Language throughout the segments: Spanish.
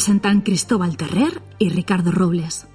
Presentan Cristóbal Terrer y Ricardo Robles.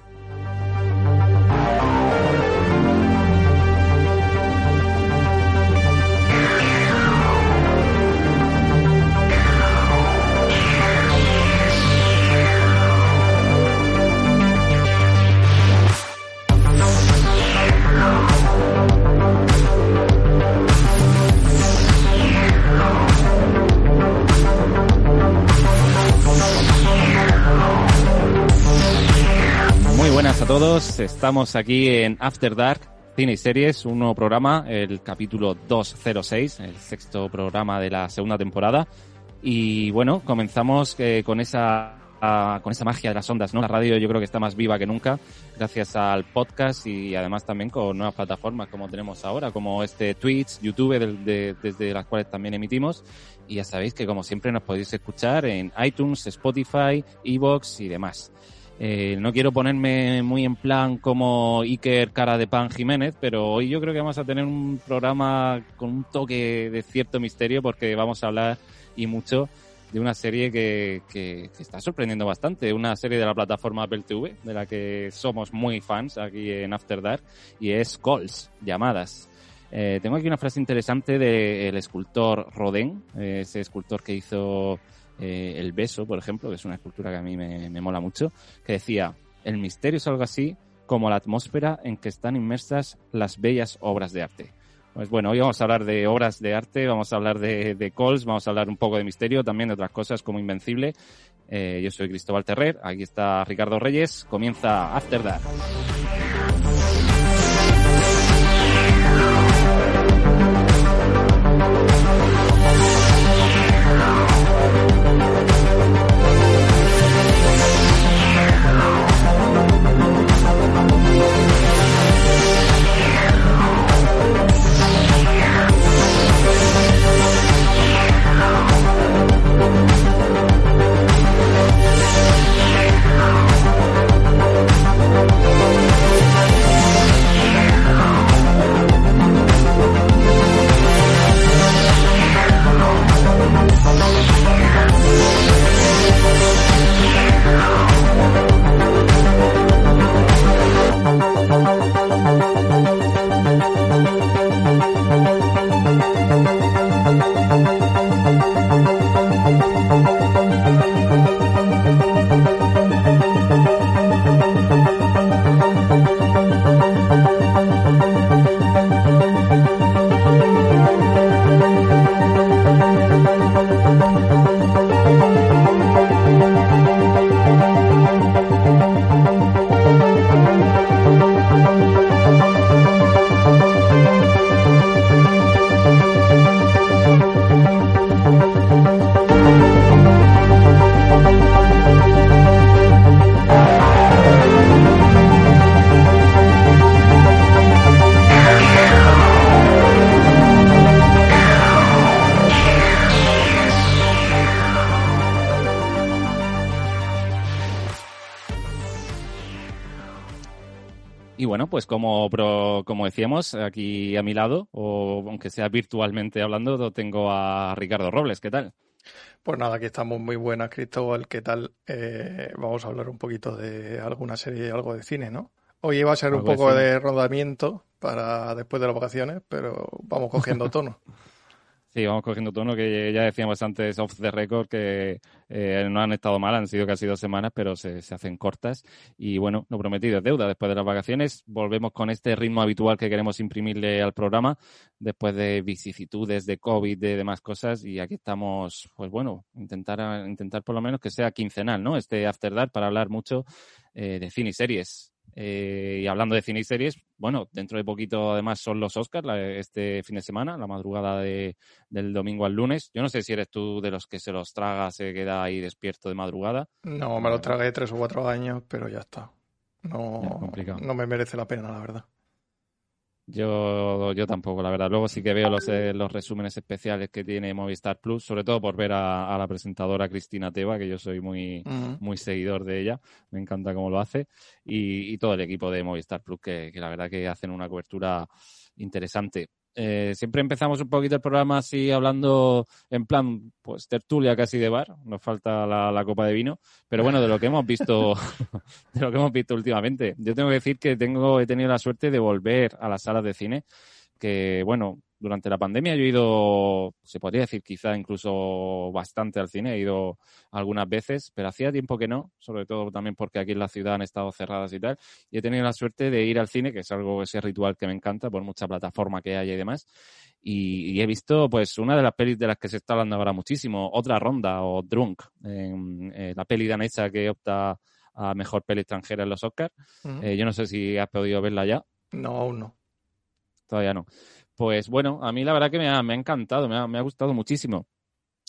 Estamos aquí en After Dark, Cine y Series, un nuevo programa, el capítulo 206, el sexto programa de la segunda temporada. Y bueno, comenzamos eh, con esa a- con esa magia de las ondas, ¿no? La radio yo creo que está más viva que nunca, gracias al podcast y además también con nuevas plataformas como tenemos ahora, como este Twitch, YouTube, del- de- desde las cuales también emitimos. Y ya sabéis que como siempre nos podéis escuchar en iTunes, Spotify, Evox y demás. Eh, no quiero ponerme muy en plan como Iker Cara de Pan Jiménez, pero hoy yo creo que vamos a tener un programa con un toque de cierto misterio porque vamos a hablar y mucho de una serie que, está sorprendiendo bastante, una serie de la plataforma Apple TV, de la que somos muy fans aquí en After Dark, y es Calls, llamadas. Eh, tengo aquí una frase interesante del escultor Rodin, eh, ese escultor que hizo eh, El Beso, por ejemplo, que es una escultura que a mí me, me mola mucho, que decía, el misterio es algo así como la atmósfera en que están inmersas las bellas obras de arte. Pues bueno, hoy vamos a hablar de obras de arte, vamos a hablar de, de calls, vamos a hablar un poco de misterio, también de otras cosas como Invencible. Eh, yo soy Cristóbal Terrer, aquí está Ricardo Reyes, comienza After Dark. Pues como, pro- como decíamos, aquí a mi lado, o aunque sea virtualmente hablando, tengo a Ricardo Robles. ¿Qué tal? Pues nada, aquí estamos muy buenas, Cristóbal. ¿Qué tal? Eh, vamos a hablar un poquito de alguna serie, algo de cine, ¿no? Hoy iba a ser un de poco de rodamiento para después de las vacaciones, pero vamos cogiendo tono. Sí, vamos cogiendo tono, que ya decíamos antes off the record que eh, no han estado mal, han sido casi dos semanas, pero se, se hacen cortas. Y bueno, lo prometido es deuda. Después de las vacaciones volvemos con este ritmo habitual que queremos imprimirle al programa, después de vicisitudes, de COVID, de demás cosas. Y aquí estamos, pues bueno, intentar, intentar por lo menos que sea quincenal, ¿no? Este After Dark para hablar mucho eh, de cine y series. Eh, y hablando de cine y series, bueno, dentro de poquito además son los Oscars la- este fin de semana, la madrugada de, del domingo al lunes. Yo no sé si eres tú de los que se los traga, se queda ahí despierto de madrugada. No, me lo tragué tres o cuatro años, pero ya está. No, no me merece la pena, la verdad. Yo, yo tampoco, la verdad. Luego sí que veo los, eh, los resúmenes especiales que tiene Movistar Plus, sobre todo por ver a, a la presentadora Cristina Teba, que yo soy muy, muy seguidor de ella, me encanta cómo lo hace, y, y todo el equipo de Movistar Plus, que, que la verdad que hacen una cobertura interesante. Eh, siempre empezamos un poquito el programa así hablando en plan, pues tertulia casi de bar. Nos falta la, copa de vino. Pero bueno, de lo que hemos visto, de lo que hemos visto últimamente. Yo tengo que decir que tengo, he tenido la suerte de volver a las salas de cine. Que bueno, durante la pandemia yo he ido, se podría decir quizá incluso bastante al cine, he ido algunas veces, pero hacía tiempo que no, sobre todo también porque aquí en la ciudad han estado cerradas y tal, y he tenido la suerte de ir al cine, que es algo, ese ritual que me encanta por mucha plataforma que haya y demás, y, he visto pues una de las pelis de las que se está hablando ahora muchísimo, Otra Ronda o Drunk, eh, la peli danesa que opta a mejor peli extranjera en los Oscars. Eh, yo no sé si has podido verla ya. No, aún no. Todavía no. Pues bueno, a mí la verdad que me ha, encantado, me ha, gustado muchísimo.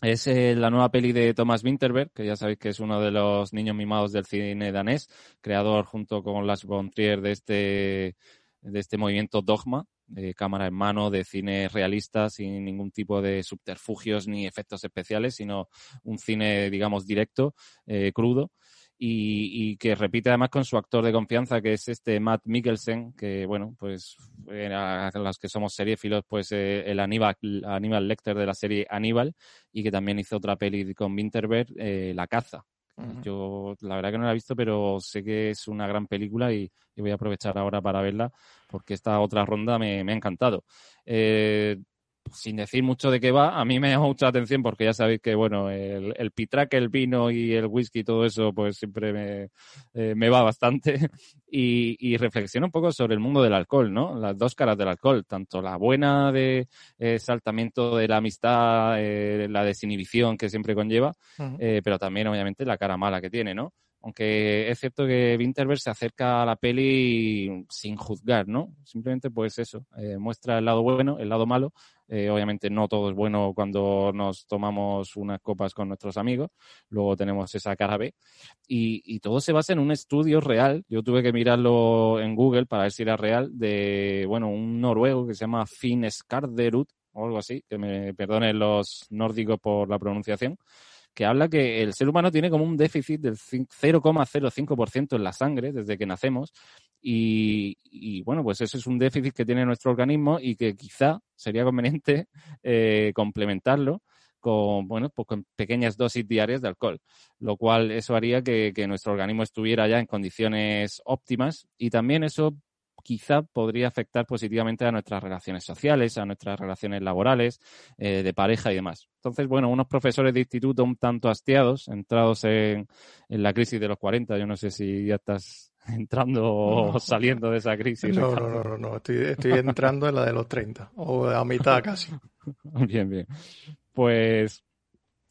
Es eh, la nueva peli de Thomas Winterberg, que ya sabéis que es uno de los niños mimados del cine danés, creador junto con Lars von Trier de este, de este movimiento Dogma, de cámara en mano, de cine realista, sin ningún tipo de subterfugios ni efectos especiales, sino un cine, digamos, directo, eh, crudo y, que repite además con su actor de confianza, que es este Matt Mikkelsen, que bueno, pues a los que somos seriefilos, pues eh, el Aníbal, Aníbal Lecter de la serie Aníbal, y que también hizo otra peli con Winterberg, eh, La caza. Yo la verdad que no la he visto, pero sé que es una gran película y, voy a aprovechar ahora para verla porque esta otra ronda me, me ha encantado. Eh, sin decir mucho de qué va, a mí me llama mucha atención porque ya sabéis que, bueno, el, el pitraque, el vino y el whisky, todo eso, pues siempre me, eh, me va bastante. Y, y reflexiono un poco sobre el mundo del alcohol, ¿no? Las dos caras del alcohol, tanto la buena de eh, saltamiento de la amistad, eh, la desinhibición que siempre conlleva, pero también, obviamente, la cara mala que tiene, ¿no? Aunque es cierto que Winterberg se acerca a la peli sin juzgar, ¿no? Simplemente pues eso, muestra el lado bueno, el lado malo, eh, obviamente no todo es bueno cuando nos tomamos unas copas con nuestros amigos. Luego tenemos esa cara B. Y, todo se basa en un estudio real. Yo tuve que mirarlo en Google para ver si era real de, bueno, un noruego que se llama Finn Skarderud o algo así, que me perdonen los nórdicos por la pronunciación que habla que el ser humano tiene como un déficit del 0,05% en la sangre desde que nacemos y, bueno, pues eso es un déficit que tiene nuestro organismo y que quizá sería conveniente eh, complementarlo con, bueno, pues pequeñas dosis diarias de alcohol, lo cual eso haría que nuestro organismo estuviera ya en condiciones óptimas y también eso quizá podría afectar positivamente a nuestras relaciones sociales, a nuestras relaciones laborales, eh, de pareja y demás. Entonces, bueno, unos profesores de instituto un tanto hastiados, entrados en, la crisis de los 40, yo no sé si ya estás entrando o saliendo de esa crisis. No, no, no, no, Estoy, estoy entrando en la de los 30, o a mitad casi. bien, bien. Pues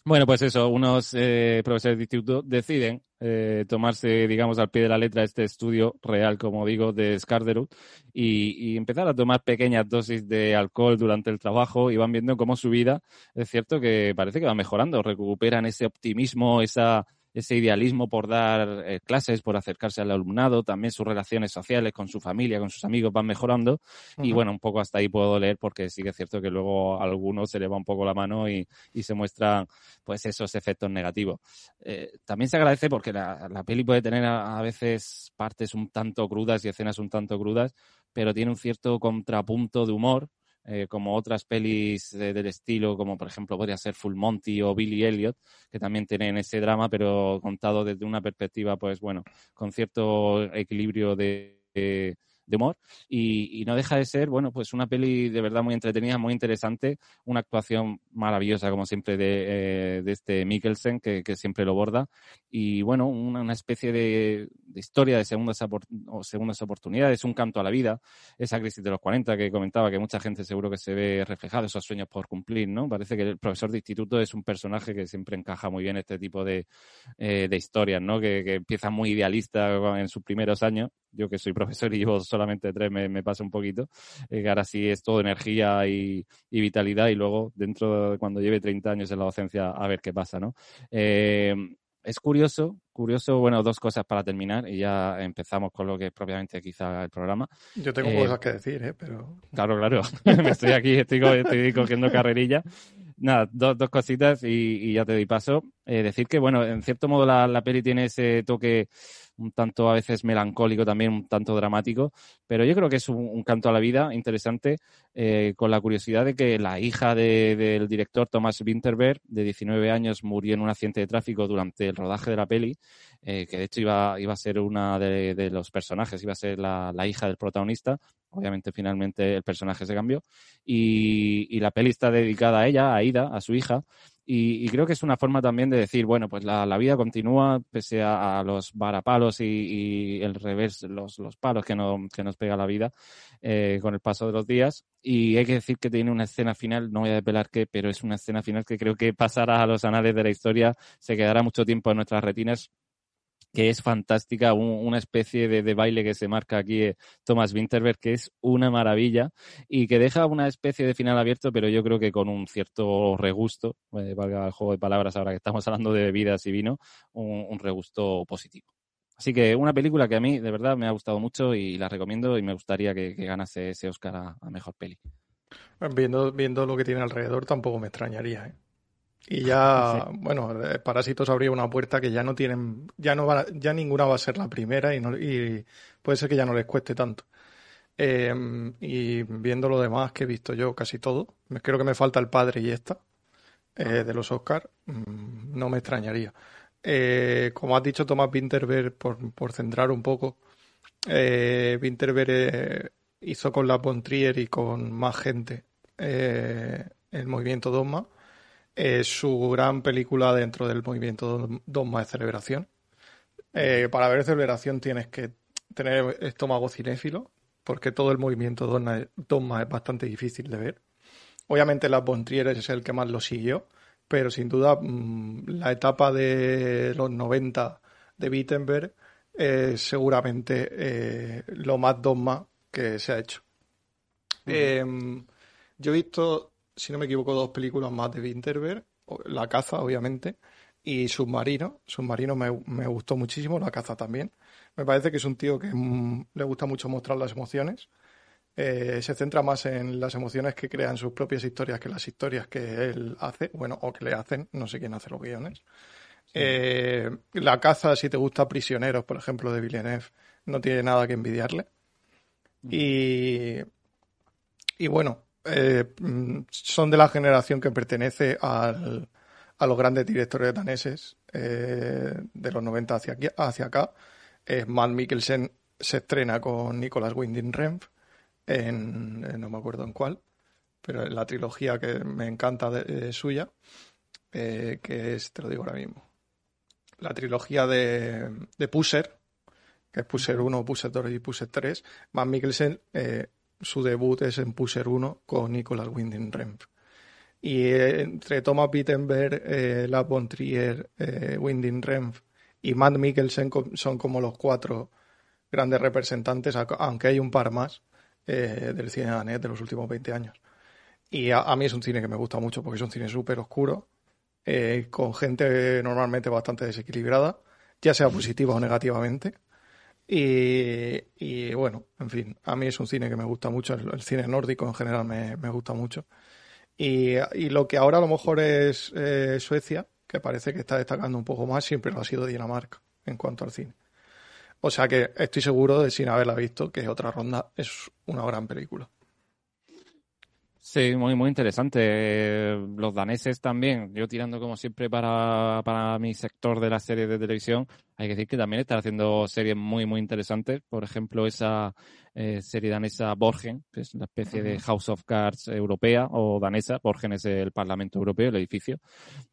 bueno, pues eso, unos eh, profesores de instituto deciden eh, tomarse, digamos, al pie de la letra este estudio real, como digo, de Skarderud y, y, empezar a tomar pequeñas dosis de alcohol durante el trabajo y van viendo cómo su vida, es cierto que parece que va mejorando, recuperan ese optimismo, esa ese idealismo por dar eh, clases, por acercarse al alumnado, también sus relaciones sociales con su familia, con sus amigos van mejorando. Y bueno, un poco hasta ahí puedo leer porque sí que es cierto que luego a algunos se le va un poco la mano y, y se muestran pues esos efectos negativos. Eh, también se agradece porque la, la peli puede tener a, a veces partes un tanto crudas y escenas un tanto crudas, pero tiene un cierto contrapunto de humor eh, como otras pelis del estilo, como por ejemplo podría ser Full Monty o Billy Elliot, que también tienen ese drama, pero contado desde una perspectiva, pues bueno, con cierto equilibrio de, de humor y, no deja de ser, bueno, pues una peli de verdad muy entretenida, muy interesante, una actuación maravillosa como siempre de, eh, de este Mikkelsen que, que, siempre lo borda y bueno, una, una especie de, de, historia de segundas, o segundas oportunidades, un canto a la vida, esa crisis de los 40 que comentaba que mucha gente seguro que se ve reflejado, esos sueños por cumplir, ¿no? Parece que el profesor de instituto es un personaje que siempre encaja muy bien este tipo de, eh, de historias, ¿no? Que, que empieza muy idealista en sus primeros años yo que soy profesor y llevo solamente tres, me, me pasa un poquito, eh, que ahora sí es todo energía y, vitalidad y luego dentro de cuando lleve 30 años en la docencia a ver qué pasa, ¿no? Eh, es curioso, curioso, bueno, dos cosas para terminar y ya empezamos con lo que es propiamente quizá el programa. Yo tengo eh, cosas que decir, ¿eh? Pero... Claro, claro, me estoy aquí, estoy, estoy cogiendo carrerilla. Nada, dos, dos cositas y, y, ya te doy paso. decir que, bueno, en cierto modo la, la peli tiene ese toque un tanto a veces melancólico también, un tanto dramático, pero yo creo que es un, canto a la vida interesante, eh, con la curiosidad de que la hija del director Thomas Winterberg, de 19 años, murió en un accidente de tráfico durante el rodaje de la peli, eh, que de hecho iba, iba a ser una de, los personajes, iba a ser la, hija del protagonista, obviamente finalmente el personaje se cambió, y, y la peli está dedicada a ella, a Ida, a su hija, y, creo que es una forma también de decir, bueno, pues la, vida continúa pese a, los varapalos y, el revés, los, los palos que, no, que nos pega la vida eh, con el paso de los días. Y hay que decir que tiene una escena final, no voy a desvelar qué, pero es una escena final que creo que pasará a los anales de la historia, se quedará mucho tiempo en nuestras retinas que es fantástica, una especie de, baile que se marca aquí eh, Thomas Winterberg, que es una maravilla y que deja una especie de final abierto, pero yo creo que con un cierto regusto, eh, valga el juego de palabras ahora que estamos hablando de bebidas y vino, un, regusto positivo. Así que una película que a mí de verdad me ha gustado mucho y la recomiendo y me gustaría que, ganase ese Oscar a, a, mejor peli. Viendo, viendo lo que tiene alrededor tampoco me extrañaría. ¿eh? Y ya, bueno, Parásitos habría una puerta que ya no tienen, ya no va, ya ninguna va a ser la primera y, no, y puede ser que ya no les cueste tanto. Em, y viendo lo demás que he visto yo, casi todo, creo que me falta el padre y esta eh, de los Oscars, mm, no me extrañaría. Eh, como has dicho Tomás Winterberg, por, por centrar un poco, eh, Winterberg eh, hizo con la Bontrier y con más gente el movimiento Dogma es su gran película dentro del movimiento Dogma de celebración. Eh, para ver celebración tienes que tener estómago cinéfilo, porque todo el movimiento Dogma, es bastante difícil de ver. Obviamente Las Bontrieres es el que más lo siguió, pero sin duda mm, la etapa de los 90 de Wittenberg es seguramente eh, lo más dogma que se ha hecho. Em, yo he visto si no me equivoco, dos películas más de Winterberg. La caza, obviamente, y Submarino. Submarino me, me, gustó muchísimo, La caza también. Me parece que es un tío que mm, le gusta mucho mostrar las emociones. Eh, se centra más en las emociones que crean sus propias historias que las historias que él hace, bueno, o que le hacen, no sé quién hace los guiones. Eh, la caza, si te gusta Prisioneros, por ejemplo, de Villeneuve, no tiene nada que envidiarle. Mm. Y, y bueno, eh, son de la generación que pertenece a los grandes directores daneses eh, de los 90 hacia, aquí, hacia acá. Eh, Mikkelsen se estrena con Nicolas Winding Refn en, no me acuerdo en cuál, pero en la trilogía que me encanta de, suya, que es, te lo digo ahora mismo, la trilogía de, de Pusser, que es Pusser 1, Pusser 2 y Pusser 3. Matt Mikkelsen su debut es en Pusher 1 con Nicolas Winding Refn. Y eh, entre Thomas Wittenberg, eh, Lars von Trier, eh, Winding Refn y Matt Mikkelsen son como los cuatro grandes representantes, aunque hay un par más eh, del cine danés de los últimos 20 años. Y a, mí es un cine que me gusta mucho porque es un cine súper oscuro, con gente normalmente bastante desequilibrada, ya sea positiva o negativamente. Y, bueno, en fin, a mí es un cine que me gusta mucho, el, cine nórdico en general me, me gusta mucho. Y, y, lo que ahora a lo mejor es eh, Suecia, que parece que está destacando un poco más, siempre lo ha sido Dinamarca en cuanto al cine. O sea que estoy seguro de, sin haberla visto, que otra ronda es una gran película. Sí, muy, muy interesante. Los daneses también, yo tirando como siempre para, para mi sector de las series de televisión, hay que decir que también están haciendo series muy, muy interesantes. Por ejemplo, esa eh, serie danesa Borgen, que es una especie de House of Cards europea o danesa. Borgen es el Parlamento Europeo, el edificio,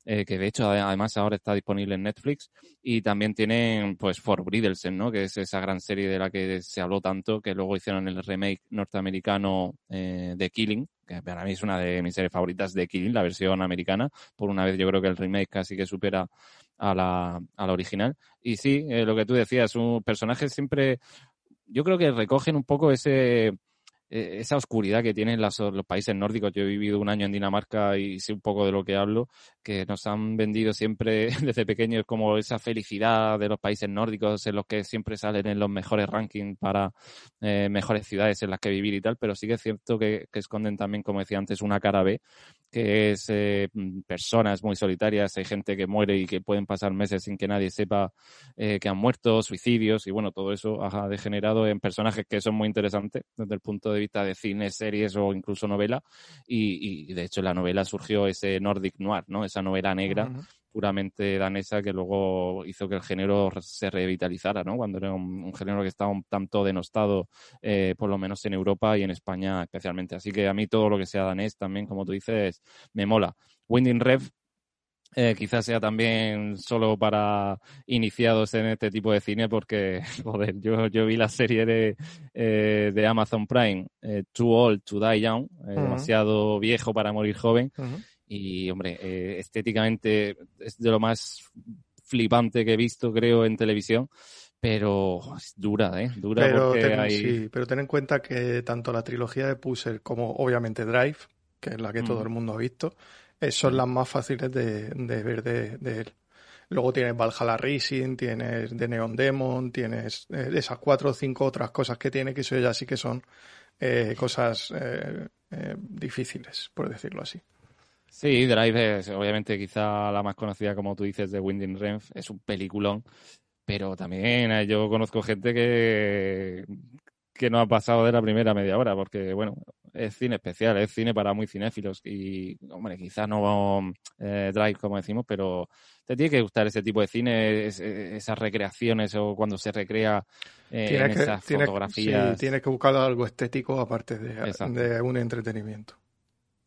eh, que de hecho además ahora está disponible en Netflix. Y también tienen pues For Bridelsen, ¿no? que es esa gran serie de la que se habló tanto, que luego hicieron el remake norteamericano eh, de Killing, que para mí es una de mis series favoritas de Killing, la versión americana. Por una vez yo creo que el remake casi que supera a la, a la original. Y sí, lo que tú decías, un personaje siempre yo creo que recogen un poco ese, eh, esa oscuridad que tienen los países nórdicos. Yo he vivido un año en Dinamarca y sé un poco de lo que hablo, que nos han vendido siempre desde pequeños como esa felicidad de los países nórdicos en los que siempre salen en los mejores rankings para eh, mejores ciudades en las que vivir y tal, pero sí que es cierto que, esconden también, como decía antes, una cara B, que es eh, personas muy solitarias, hay gente que muere y que pueden pasar meses sin que nadie sepa que han muerto, suicidios y bueno, todo eso ha degenerado en personajes que son muy interesantes desde el punto de de cine, series o incluso novela. Y, de hecho en la novela surgió ese Nordic Noir, ¿no? Esa novela negra. puramente danesa que luego hizo que el género se revitalizara, ¿no? Cuando era un, género que estaba un tanto denostado, eh, por lo menos en Europa y en España especialmente. Así que a mí todo lo que sea danés también, como tú dices, me mola. Winding Rev eh, quizás sea también solo para iniciados en este tipo de cine porque, joder, yo, yo vi la serie de, eh, de Amazon Prime, eh, Too Old to Die Young, demasiado viejo para morir joven. Y, hombre, estéticamente es de lo más flipante que he visto, creo, en televisión. Pero es dura, ¿eh? Dura pero ten, Sí, pero ten en cuenta que tanto la trilogía de Puzzle como, obviamente, Drive, que es la que todo el mundo ha visto, eh, son las más fáciles de, ver de, él. Luego tienes Valhalla Racing, tienes The Neon Demon, tienes eh, esas cuatro o cinco otras cosas que tiene, que eso ya sí que son eh, cosas difíciles, por decirlo así. Sí, Drive es obviamente quizá la más conocida, como tú dices, de Winding Renf. Es un peliculón, pero también yo conozco gente que, que no ha pasado de la primera media hora, porque, bueno, es cine especial, es cine para muy cinéfilos y, hombre, quizás no eh, Drive, como decimos, pero te tiene que gustar ese tipo de cine, esas recreaciones o cuando se recrea eh, en esas fotografías. Sí, tienes que buscar algo estético aparte de, un entretenimiento.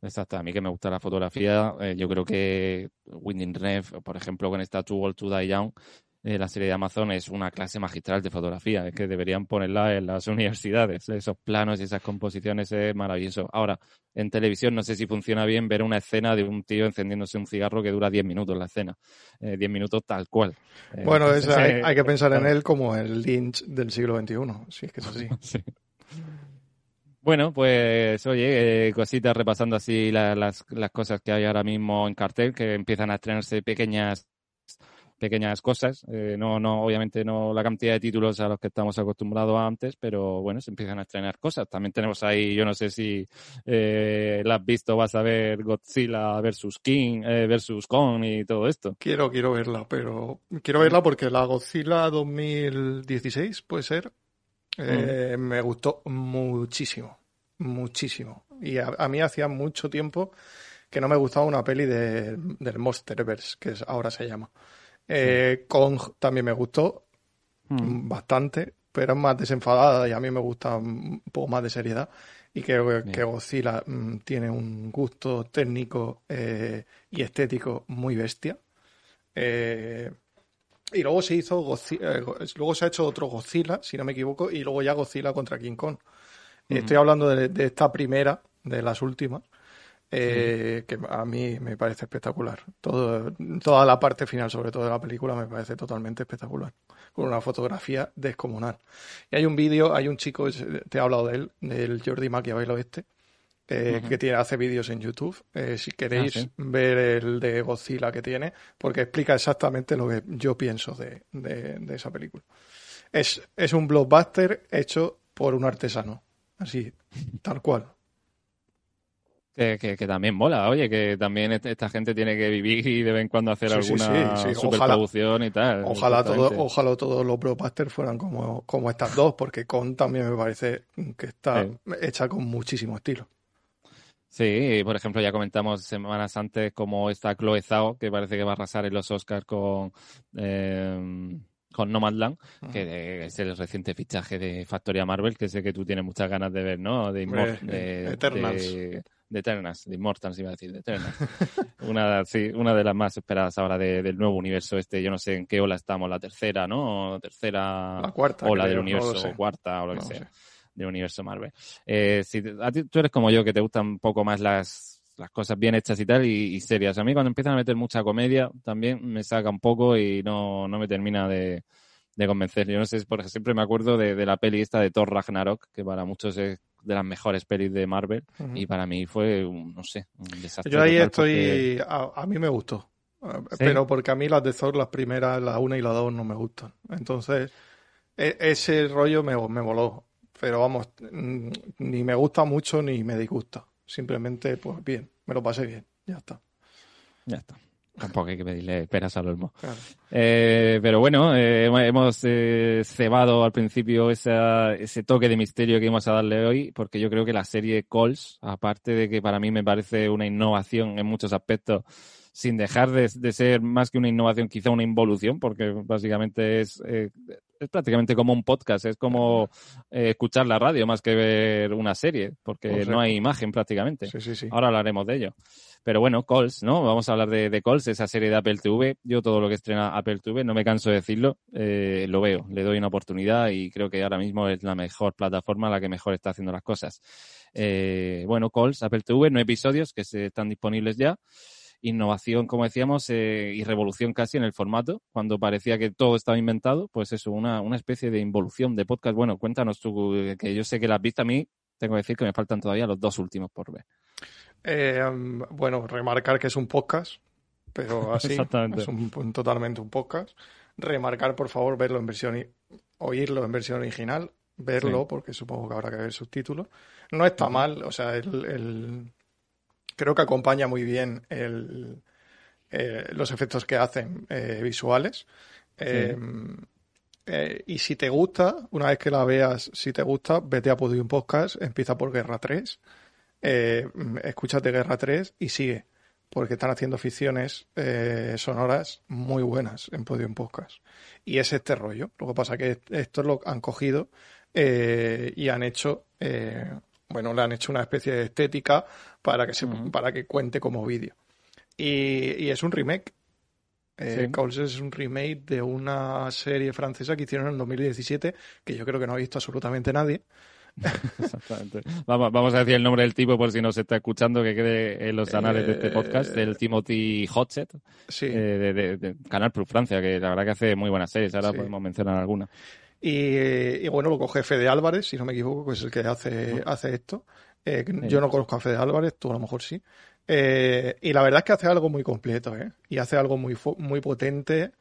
Exacto, a mí que me gusta la fotografía, eh, yo creo que Winding Rev, por ejemplo, con esta Too Old to Die Young, eh, la serie de Amazon es una clase magistral de fotografía, es que deberían ponerla en las universidades. Esos planos y esas composiciones es maravilloso. Ahora, en televisión no sé si funciona bien ver una escena de un tío encendiéndose un cigarro que dura 10 minutos la escena. 10 eh, minutos tal cual. Eh, bueno, hay, que pensar en él como el Lynch del siglo XXI, si es que es así. Bueno, pues oye, cositas repasando así las, las cosas que hay ahora mismo en cartel, que empiezan a estrenarse pequeñas pequeñas cosas. Eh, no, no, obviamente no la cantidad de títulos a los que estamos acostumbrados antes, pero bueno, se empiezan a estrenar cosas. También tenemos ahí, yo no sé si eh, la has visto, vas a ver Godzilla versus King, eh, versus Kong y todo esto. Quiero, quiero verla, pero quiero verla porque la Godzilla 2016 puede ser. Eh, mm. Me gustó muchísimo, muchísimo. Y a, a mí hacía mucho tiempo que no me gustaba una peli de, del Monsterverse, que es, ahora se llama. Eh, Kong también me gustó hmm. bastante, pero es más desenfadada y a mí me gusta un poco más de seriedad. Y creo que, Godzilla mm, tiene un gusto técnico eh, y estético muy bestia. Eh, y luego se hizo luego se ha hecho otro Godzilla, si no me equivoco, y luego ya Godzilla contra King Kong. Estoy hablando de, esta primera, de las últimas, eh, que a mí me parece espectacular. Todo, toda la parte final, sobre todo de la película, me parece totalmente espectacular. Con una fotografía descomunal. Y hay un vídeo, hay un chico, te he hablado de él, del Jordi Maquiavelo este, eh, que tiene, hace vídeos en YouTube. Eh, si queréis ah, ver el de Godzilla que tiene, porque explica exactamente lo que yo pienso de, de, esa película. Es, es un blockbuster hecho por un artesano. Así, tal cual. Que, también mola, oye, que también esta gente tiene que vivir y de vez en cuando hacer alguna superproducción y tal. Ojalá, todo, ojalá todos los blockbusters fueran como, como estas dos, porque Con también me parece que está hecha con muchísimo estilo. Sí, por ejemplo, ya comentamos semanas antes como está Chloe Zhao, que parece que va a arrasar en los Oscars con... Eh, con Nomadland, que es el reciente fichaje de Factoria Marvel, que sé que tú tienes muchas ganas de ver, ¿no? De, de Eternals. De, de Eternals, de Immortals iba a decir, de Eternals. una, sí, una de las más esperadas ahora del nuevo universo este. Yo no sé en qué ola estamos, la tercera, ¿no? Tercera la cuarta, ola del universo, cuarta o lo que sea, del universo Marvel. Eh, si a ti, tú eres como yo, que te gustan un poco más las, las cosas bien hechas y tal, y, serias. A mí cuando empiezan a meter mucha comedia, también me saca un poco y no, no me termina de, de convencer. Yo no sé, porque siempre me acuerdo de, de, la peli esta de Thor Ragnarok, que para muchos es de las mejores pelis de Marvel y para mí fue, un, no sé, un desastre. Yo ahí estoy, a, mí me gustó, pero porque a mí las de Thor, las primeras, la una y la dos no me gustan. Entonces, e, ese rollo me, me voló, pero vamos, mm, ni me gusta mucho ni me disgusta. Simplemente, pues bien, me lo pasé bien, ya está. Ya está. Tampoco hay que pedirle esperas al olmo. Eh, pero bueno, eh, hemos eh, cebado al principio ese toque de misterio que íbamos a darle hoy, porque yo creo que la serie Calls, aparte de que para mí me parece una innovación en muchos aspectos, sin dejar de, ser más que una innovación, quizá una involución, porque básicamente es, es prácticamente como un podcast, es como escuchar la radio más que ver una serie, porque no hay imagen prácticamente. Ahora hablaremos de ello. Pero bueno, Calls, ¿no? Vamos a hablar de, de Calls, esa serie de Apple TV. Yo todo lo que estrena Apple TV, no me canso de decirlo, eh, lo veo, le doy una oportunidad y creo que ahora mismo es la mejor plataforma, la que mejor está haciendo las cosas. Eh, bueno, Calls, Apple TV, no episodios que se están disponibles ya. Innovación, como decíamos, eh, y revolución casi en el formato. Cuando parecía que todo estaba inventado, pues eso, una, una especie de involución de podcast. Bueno, cuéntanos tú, que yo sé que la has visto a mí, tengo que decir que me faltan todavía los dos últimos por ver. Eh, bueno, remarcar que es un podcast, pero así es un, totalmente un podcast. Remarcar, por favor, verlo en versión, oírlo en versión original, verlo, porque supongo que habrá que ver subtítulos. No está mal, o sea, el, creo que acompaña muy bien el, eh, los efectos que hacen eh, visuales. y si te gusta, una vez que la veas, si te gusta, vete a Podium Podcast, empieza por Guerra 3 eh, escúchate Guerra 3 y sigue, porque están haciendo ficciones eh, sonoras muy buenas en Podium Podcast. Y es este rollo. Lo que pasa es que esto lo han cogido eh, y han hecho, eh, bueno, le han hecho una especie de estética para que, se, para que cuente como vídeo. Y, es un remake. Eh, es un remake de una serie francesa que hicieron en 2017 que yo creo que no ha visto absolutamente nadie. Exactamente. Vamos, vamos, a decir el nombre del tipo por si nos está escuchando, que quede en los anales de este podcast, el eh, Timothy Hotset, eh, de, Canal Plus Francia, que la verdad que hace muy buenas series, ahora podemos mencionar alguna. Y, bueno, lo coge Fede Álvarez, si no me equivoco, que es el que hace, hace esto. Eh, yo no conozco a Fede Álvarez, tú a lo mejor sí. y la verdad es que hace algo muy completo, ¿eh? Y hace algo muy, muy potente,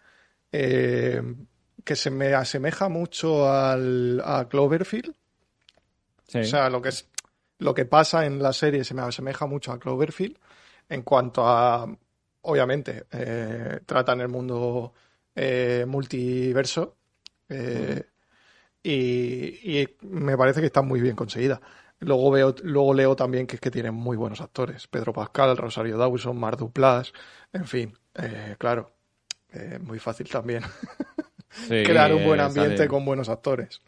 que se me asemeja mucho al, a Cloverfield, o sea, lo que, es, lo que pasa en la serie se me asemeja mucho a Cloverfield en cuanto a, obviamente, eh, tratan el mundo eh, multiverso eh, y, me parece que está muy bien conseguida. Luego veo, luego leo también que es que tienen muy buenos actores. Pedro Pascal, Rosario Dawson, Mar Duplas, en fin, claro, muy fácil también crear un buen ambiente con buenos actores.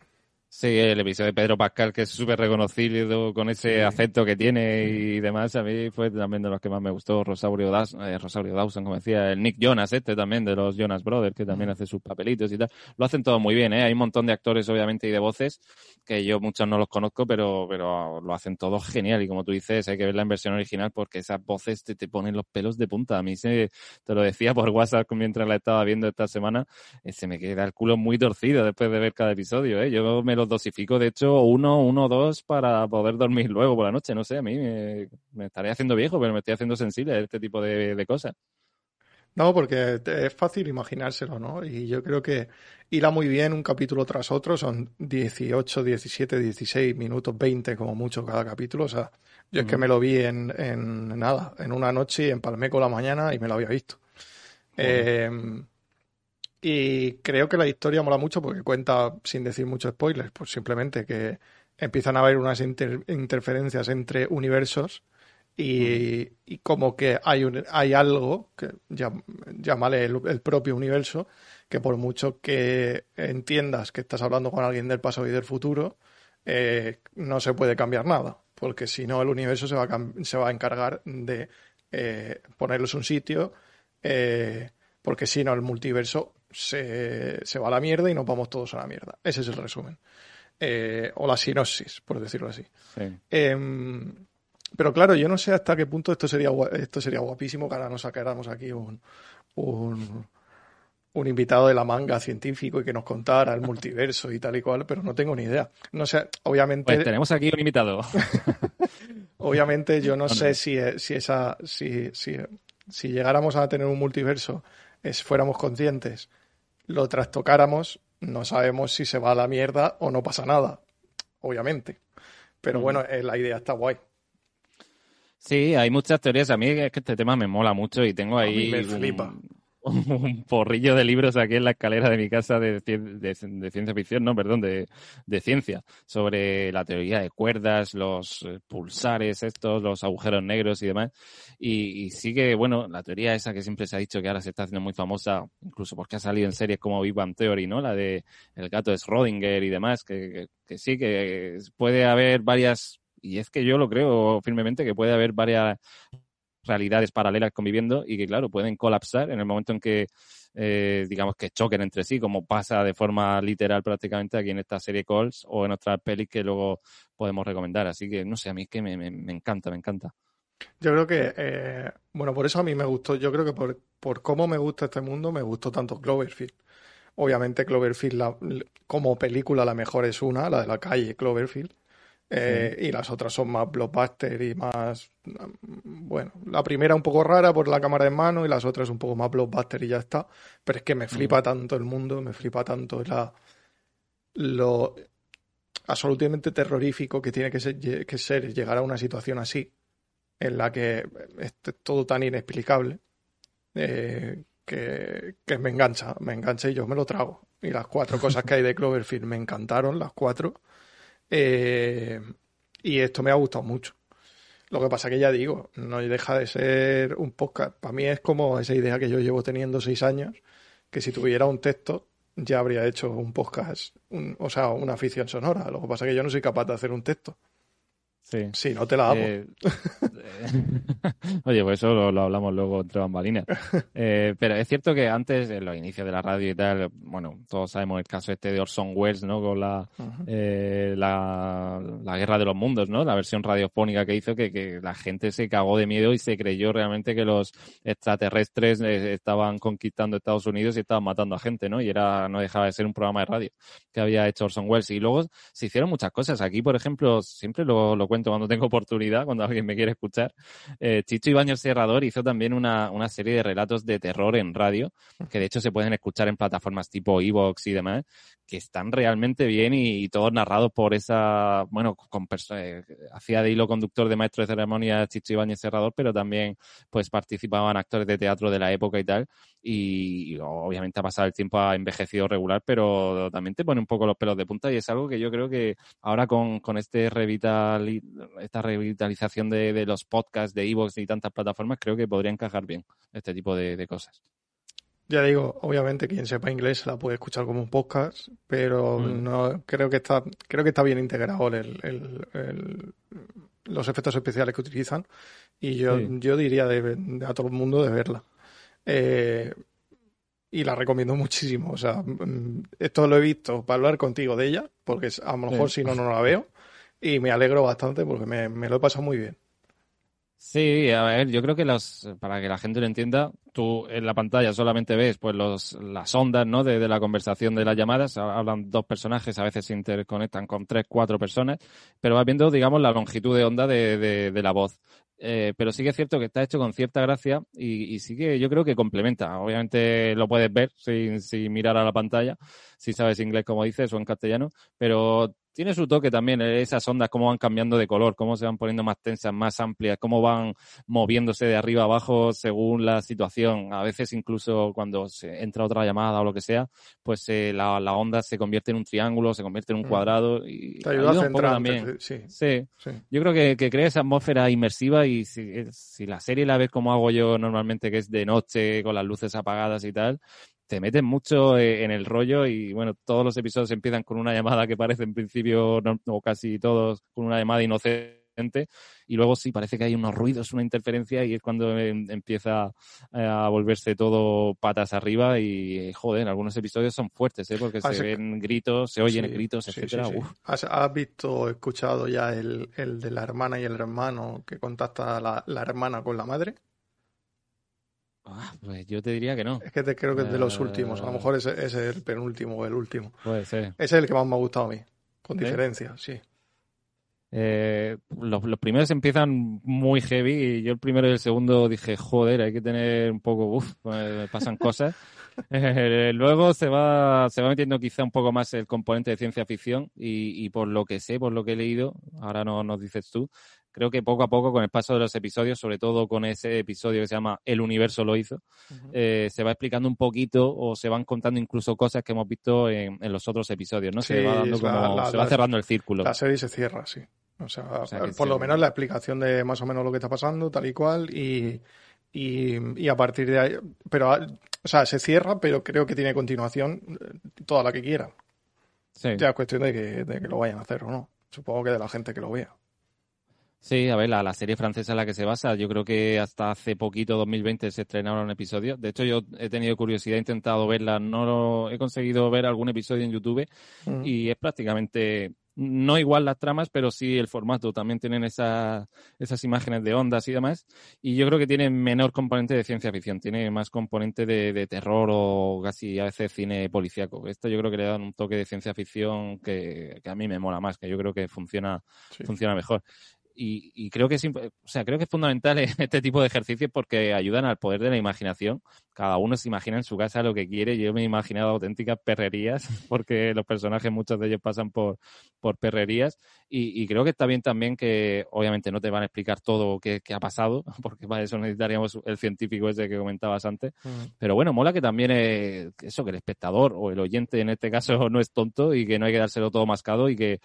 Sí, el episodio de Pedro Pascal, que es súper reconocido con ese acento que tiene y demás, a mí fue también de los que más me gustó. Rosario, eh, Rosario Dawson, como decía, el Nick Jonas, este también, de los Jonas Brothers, que también hace sus papelitos y tal. Lo hacen todo muy bien, ¿eh? Hay un montón de actores, obviamente, y de voces, que yo muchos no los conozco, pero, pero lo hacen todo genial. Y como tú dices, hay que verla en versión original porque esas voces te, te ponen los pelos de punta. A mí se, te lo decía por WhatsApp mientras la estaba viendo esta semana, eh, se me queda el culo muy torcido después de ver cada episodio, ¿eh? Yo me los dosifico, de hecho, uno, uno, dos para poder dormir luego por la noche. No sé, a mí me, estaré haciendo viejo, pero me estoy haciendo sensible a este tipo de, cosas. No, porque es fácil imaginárselo, ¿no? Y yo creo que irá muy bien un capítulo tras otro, son 18, 17, 16 minutos, 20 como mucho cada capítulo. O sea, yo es que me lo vi en, en nada, en una noche y empalmé con la mañana y me lo había visto. Eh, y creo que la historia mola mucho porque cuenta, sin decir muchos spoilers, pues simplemente que empiezan a haber unas interferencias entre universos y, como que hay, un, hay algo, que llámale el, propio universo, que por mucho que entiendas que estás hablando con alguien del pasado y del futuro, eh, no se puede cambiar nada, porque si no el universo se va a, se va a encargar de eh, ponerlos un sitio, eh, porque si no el multiverso se, se, va a la mierda y nos vamos todos a la mierda. Ese es el resumen. Eh, o la sinopsis, por decirlo así. Em, pero claro, yo no sé hasta qué punto esto sería esto sería guapísimo que ahora nos sacáramos aquí un, un, un invitado de la manga científico y que nos contara el multiverso y tal y cual, pero no tengo ni idea. No sé, obviamente. Pues tenemos aquí un invitado. obviamente yo no, sé si, si esa, si, si, si llegáramos a tener un multiverso, es, fuéramos conscientes, lo trastocáramos, no sabemos si se va a la mierda o no pasa nada, obviamente. Pero bueno, eh, la idea está guay. Sí, hay muchas teorías. A mí es que este tema me mola mucho y tengo ahí. me flipa un porrillo de libros aquí en la escalera de mi casa de, ciencia ficción, no, perdón, de, ciencia, sobre la teoría de cuerdas, los eh, pulsares estos, los agujeros negros y demás. Y, sí que, bueno, la teoría esa que siempre se ha dicho que ahora se está haciendo muy famosa, incluso porque ha salido en series como Big Bang Theory, ¿no? La de El gato de Schrödinger y demás, que sí, que puede haber varias y es que yo lo creo firmemente que puede haber varias realidades paralelas conviviendo y que, claro, pueden colapsar en el momento en que, eh, digamos, que choquen entre sí, como pasa de forma literal prácticamente aquí en esta serie Calls o en otras pelis que luego podemos recomendar. Así que, no sé, a mí es que me, encanta, me encanta. Yo creo que, eh, bueno, por eso a mí me gustó, yo creo que por, por cómo me gusta este mundo, me gustó tanto Cloverfield. Obviamente Cloverfield como película la mejor es una, la de la calle Cloverfield. Eh, y las otras son más blockbuster y más. Bueno, la primera un poco rara por la cámara en mano y las otras un poco más blockbuster y ya está. Pero es que me flipa tanto el mundo, me flipa tanto la, lo absolutamente terrorífico que tiene que ser, que ser llegar a una situación así, en la que es todo tan inexplicable, eh, que, que me engancha, me engancha y yo me lo trago. Y las cuatro cosas que hay de Cloverfield me encantaron, las cuatro. Eh, y esto me ha gustado mucho. Lo que pasa que ya digo, no deja de ser un podcast. Para mí es como esa idea que yo llevo teniendo seis años, que si tuviera un texto ya habría hecho un podcast, o sea, una afición sonora. Lo que pasa que yo no soy capaz de hacer un texto. Sí. Sí, no te la hago. Eh, oye, pues eso lo, hablamos luego entre bambalinas. Eh, pero es cierto que antes, en los inicios de la radio y tal, bueno, todos sabemos el caso este de Orson Welles, ¿no? Con la, eh, la, Guerra de los Mundos, ¿no? La versión radiofónica que hizo que, que, la gente se cagó de miedo y se creyó realmente que los extraterrestres estaban conquistando Estados Unidos y estaban matando a gente, ¿no? Y era, no dejaba de ser un programa de radio que había hecho Orson Welles. Y luego se hicieron muchas cosas. Aquí, por ejemplo, siempre lo, lo cuento cuando tengo oportunidad, cuando alguien me quiere escuchar. Eh, Chicho Ibañez Serrador hizo también una, una, serie de relatos de terror en radio, que de hecho se pueden escuchar en plataformas tipo Evox y demás, que están realmente bien y, todos narrados por esa, bueno, con eh, hacía de hilo conductor de maestro de ceremonia Chicho Ibañez Serrador, pero también pues participaban actores de teatro de la época y tal, y, obviamente ha pasado el tiempo, ha envejecido regular, pero también te pone un poco los pelos de punta y es algo que yo creo que ahora con, con este revital, esta revitalización de, de los podcasts de Evox y tantas plataformas, creo que podría encajar bien este tipo de cosas. Ya digo, obviamente quien sepa inglés la puede escuchar como un podcast, pero mm. no creo que está creo que está bien integrado el, los efectos especiales que utilizan y yo, yo diría de, a todo el mundo de verla. Eh, y la recomiendo muchísimo. O sea, mm, esto lo he visto para hablar contigo de ella, porque a lo mejor si no, no la veo. Y me alegro bastante porque me, me lo he pasado muy bien. Sí, a ver, yo creo que las, para que la gente lo entienda, tú en la pantalla solamente ves pues los, las ondas, ¿no? De, de la conversación de las llamadas, hablan dos personajes, a veces se interconectan con tres, cuatro personas, pero vas viendo, digamos, la longitud de onda de, de, la voz. Eh, pero sí que es cierto que está hecho con cierta gracia y, y, sí que yo creo que complementa. Obviamente lo puedes ver sin, sin mirar a la pantalla, si sabes inglés como dices o en castellano, pero tiene su toque también, eh, esas ondas, cómo van cambiando de color, cómo se van poniendo más tensas, más amplias, cómo van moviéndose de arriba a abajo según la situación. A veces incluso cuando se entra otra llamada o lo que sea, pues eh, la, la, onda se convierte en un triángulo, se convierte en un mm. cuadrado. Y Te ayuda, a centrar también. Sí. Sí. Yo creo que, que, crea esa atmósfera inmersiva y si, eh, si la serie la ves como hago yo normalmente, que es de noche, con las luces apagadas y tal, te metes mucho eh, en el rollo y bueno, todos los episodios empiezan con una llamada que parece en principio, o casi todos, con una llamada inocente y luego sí, parece que hay unos ruidos, una interferencia y es cuando em, empieza eh, a volverse todo patas arriba y joder, algunos episodios son fuertes, ¿eh? porque se ven gritos, se oyen gritos, etcétera. ¿Has, visto, escuchado ya el, el, de la hermana y el hermano que contacta la, la hermana con la madre? Ah, pues yo te diría que no. Es que te, creo que es de los Eh, últimos. A lo mejor ese, ese es el penúltimo o el último. Puede ser. Ese es el que más me ha gustado a mí. Con ¿Sí? diferencia, sí. Eh, los, los primeros empiezan muy heavy y yo el primero y el segundo dije, joder, hay que tener un poco, uff, me pasan cosas. Eh, luego se va, se va metiendo quizá un poco más el componente de ciencia ficción y, y por lo que sé, por lo que he leído, ahora no nos dices tú, creo que poco a poco con el paso de los episodios, sobre todo con ese episodio que se llama El universo lo hizo, eh, se va explicando un poquito o se van contando incluso cosas que hemos visto en, en los otros episodios, ¿no? se va dando la- como, la- se va la- cerrando el círculo. La serie se cierra, sí. O sea, O sea, que por lo menos la explicación de más o menos lo que está pasando, tal y cual, y, y, y a partir de ahí, pero, ah, o sea, se cierra, pero creo que tiene continuación eh, toda la que quieran. Sí. Ya es cuestión de que, de que lo vayan a hacer o no. Supongo que de la gente que lo vea. Sí, a ver, la, la serie francesa en la que se basa, yo creo que hasta hace poquito, 2020, se estrenaron episodios. De hecho, yo he tenido curiosidad, he intentado verla, no lo, he conseguido ver algún episodio en YouTube Mm. y es prácticamente no igual las tramas, pero sí el formato. También tienen esa, esas imágenes de ondas y demás. Y yo creo que tiene menor componente de ciencia ficción, tiene más componente de, de terror o casi a veces cine policíaco. Esto yo creo que le dan un toque de ciencia ficción que, que a mí me mola más, que yo creo que funciona, Sí. funciona mejor. Y, y creo que es, o sea, creo que es fundamental este tipo de ejercicios porque ayudan al poder de la imaginación. Cada uno se imagina en su casa lo que quiere. Yo me he imaginado auténticas perrerías porque los personajes, muchos de ellos pasan por, por perrerías. Y, y creo que está bien también que, obviamente, no te van a explicar todo qué, qué ha pasado, porque para eso necesitaríamos el científico ese que comentabas antes. Pero bueno, mola que también eh, eso, que el espectador o el oyente en este caso no es tonto y que no hay que dárselo todo mascado y que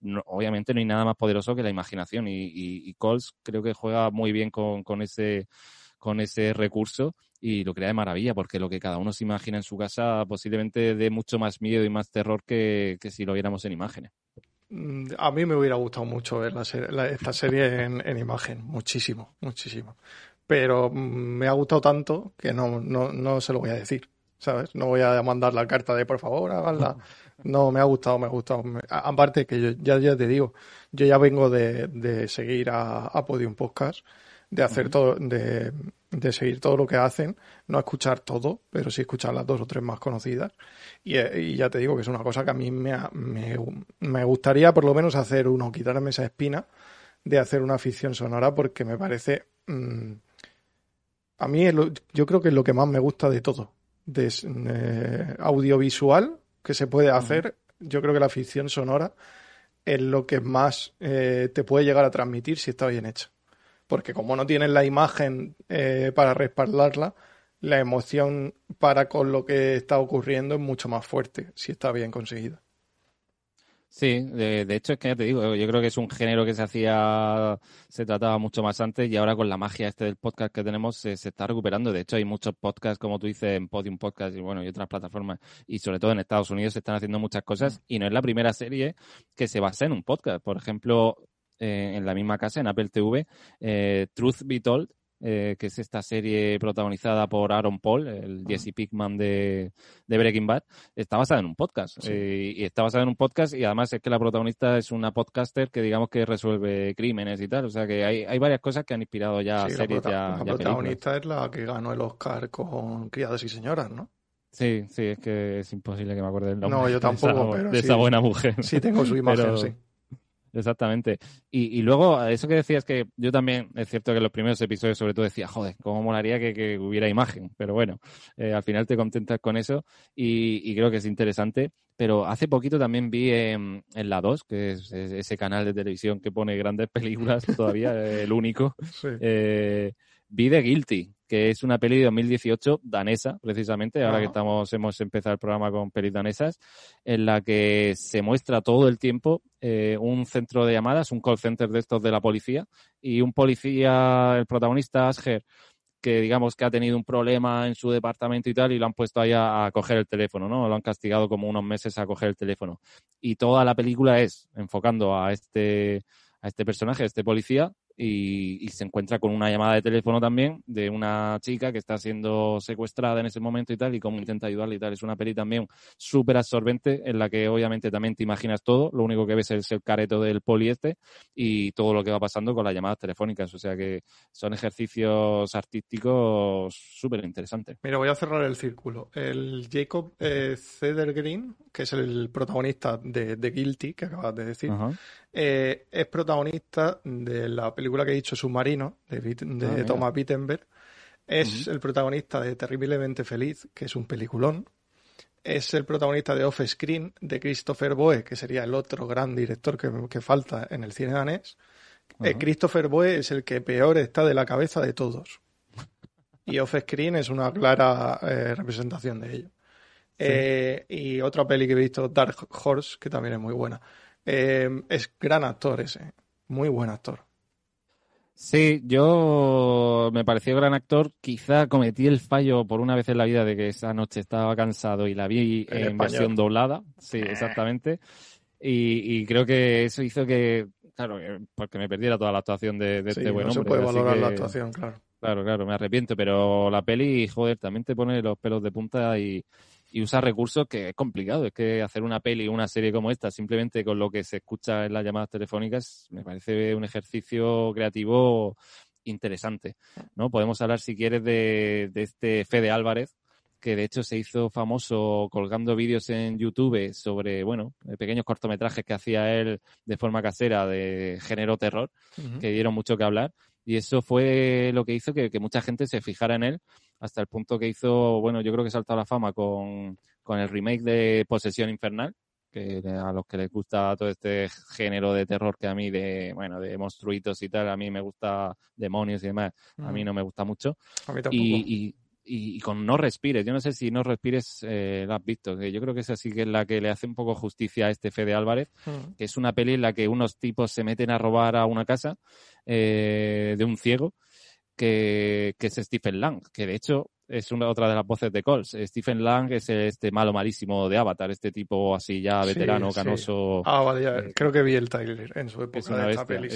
no- obviamente no hay nada más poderoso que la imaginación y, y, y Coles creo que juega muy bien con, con ese con ese recurso y lo crea de maravilla porque lo que cada uno se imagina en su casa posiblemente dé mucho más miedo y más terror que, que si lo viéramos en imágenes. Mm, A mí me hubiera gustado mucho ver la serie- la- esta serie en, en imagen, muchísimo, muchísimo. Pero mm, me ha gustado tanto que no, no, no se lo voy a decir, ¿sabes? No voy a mandar la carta de por favor, háganla. No, me ha gustado, me ha gustado. Me- a- aparte que yo ya, ya te digo, yo ya vengo de, de seguir a, a Podium Podcast, de hacer todo, de, de seguir todo lo que hacen, no escuchar todo, pero sí escuchar las dos o tres más conocidas. Y, eh, y ya te digo que es una cosa que a mí me, me, me gustaría por lo menos hacer uno, quitarme esa espina de hacer una ficción sonora porque me parece... mm, a mí es lo- yo creo que es lo que más me gusta de todo. De eh, audiovisual que se puede hacer, yo creo que la ficción sonora es lo que más eh, te puede llegar a transmitir si está bien hecha. Porque como no tienes la imagen eh, para respaldarla, la emoción para con lo que está ocurriendo es mucho más fuerte si está bien conseguida. Sí, de, de hecho es que ya te digo, yo creo que es un género que se hacía, se trataba mucho más antes y ahora con la magia este del podcast que tenemos se, se está recuperando. De hecho hay muchos podcasts, como tú dices, en Podium Podcast y bueno, y otras plataformas y sobre todo en Estados Unidos se están haciendo muchas cosas y no es la primera serie que se basa en un podcast. Por ejemplo, eh, en la misma casa, en Apple TV, eh, Truth Be Told, eh, que es esta serie protagonizada por Aaron Paul, el Jesse Pickman de, de Breaking Bad, está basada en un podcast. Sí. Eh, y está basada en un podcast y además es que la protagonista es una podcaster que digamos que resuelve crímenes y tal. O sea que hay, hay varias cosas que han inspirado ya Sí, la, series, ya, la ya películas. protagonista es la que ganó el Oscar con Criadas y Señoras, ¿no? Sí, sí, es que es imposible que me acuerde el nombre No, yo de esa- tampoco, pero de sí, esa sí. buena mujer. Sí, tengo su imagen, Pero- sí. Exactamente. Y, y luego, eso que decías que yo también, es cierto que en los primeros episodios sobre todo decía, joder, cómo molaría que, que hubiera imagen. Pero bueno, eh, al final te contentas con eso y, y creo que es interesante. Pero hace poquito también vi en, en La 2, que es, es ese canal de televisión que pone grandes películas todavía, el único, Sí. eh, vi The Guilty, que es una peli de 2018 danesa, precisamente, ahora que estamos, hemos empezado el programa con pelis danesas, en la que se muestra todo el tiempo eh, un centro de llamadas, un call center de estos de la policía, y un policía, el protagonista Asger, que digamos que ha tenido un problema en su departamento y tal, y lo han puesto ahí a, a coger el teléfono, ¿no? Lo han castigado como unos meses a coger el teléfono. Y toda la película es enfocando a este, a este personaje, a este policía, y, se encuentra con una llamada de teléfono también de una chica que está siendo secuestrada en ese momento y tal, y cómo intenta ayudarle y tal. Es una peli también súper absorbente en la que obviamente también te imaginas todo, lo único que ves es el careto del poli este y todo lo que va pasando con las llamadas telefónicas. O sea que son ejercicios artísticos súper interesantes. Mira, voy a cerrar el círculo. El Jacob eh, Green, que es el protagonista de, de Guilty, que acabas de decir, eh, es protagonista de la película que he dicho Submarino, de, de ah, Thomas Wittenberg. Es el protagonista de Terriblemente Feliz, que es un peliculón. Es el protagonista de Off Screen, de Christopher Boe, que sería el otro gran director que, falta en el cine danés. Eh, Christopher Boe es el que peor está de la cabeza de todos. Y Off Screen es una clara eh, representación de ello. y otra peli que he visto, Dark Horse, que también es muy buena. Eh, es gran actor ese, muy buen actor. Sí, yo me pareció gran actor. Quizá cometí el fallo por una vez en la vida de que esa noche estaba cansado y la vi en, versión doblada. Sí, eh. exactamente. Y, creo que eso hizo que, claro, porque me perdiera toda la actuación de, este buen no Se puede valorar la actuación, claro. Claro, claro, me arrepiento, pero la peli, joder, también te pone los pelos de punta y, y usa recursos que es complicado. Es que hacer una peli o una serie como esta, simplemente con lo que se escucha en las llamadas telefónicas, me parece un ejercicio creativo interesante. ¿no? Podemos hablar, si quieres, de, de este Fede Álvarez, que de hecho se hizo famoso colgando vídeos en YouTube sobre, bueno, pequeños cortometrajes que hacía él de forma casera de género terror, que dieron mucho que hablar. Y eso fue lo que hizo que, que, mucha gente se fijara en él hasta el punto que hizo, bueno, yo creo que saltó a la fama con, con el remake de Posesión Infernal, que a los que les gusta todo este género de terror que a mí de, bueno, de monstruitos y tal, a mí me gusta demonios y demás, a mí mm. no me gusta mucho. A mí tampoco. Y, y, con No Respires, yo no sé si No Respires eh, lo has visto, que yo creo que esa sí que es la que le hace un poco justicia a este Fede Álvarez, mm. que es una peli en la que unos tipos se meten a robar a una casa eh, de un ciego que, es Stephen Lang, que de hecho es una otra de las voces de Coles. Stephen Lang es este malo malísimo de Avatar, este tipo así ya veterano, canoso. Ah, vale, ya. Eh, creo que vi el trailer en su época de esta peli,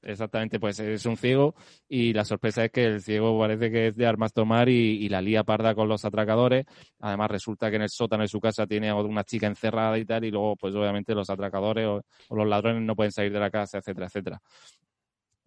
Exactamente, pues es un ciego y la sorpresa es que el ciego parece que es de armas tomar y, la lía parda con los atracadores. Además resulta que en el sótano de su casa tiene a una chica encerrada y tal y luego pues obviamente los atracadores o los ladrones no pueden salir de la casa, etcétera, etcétera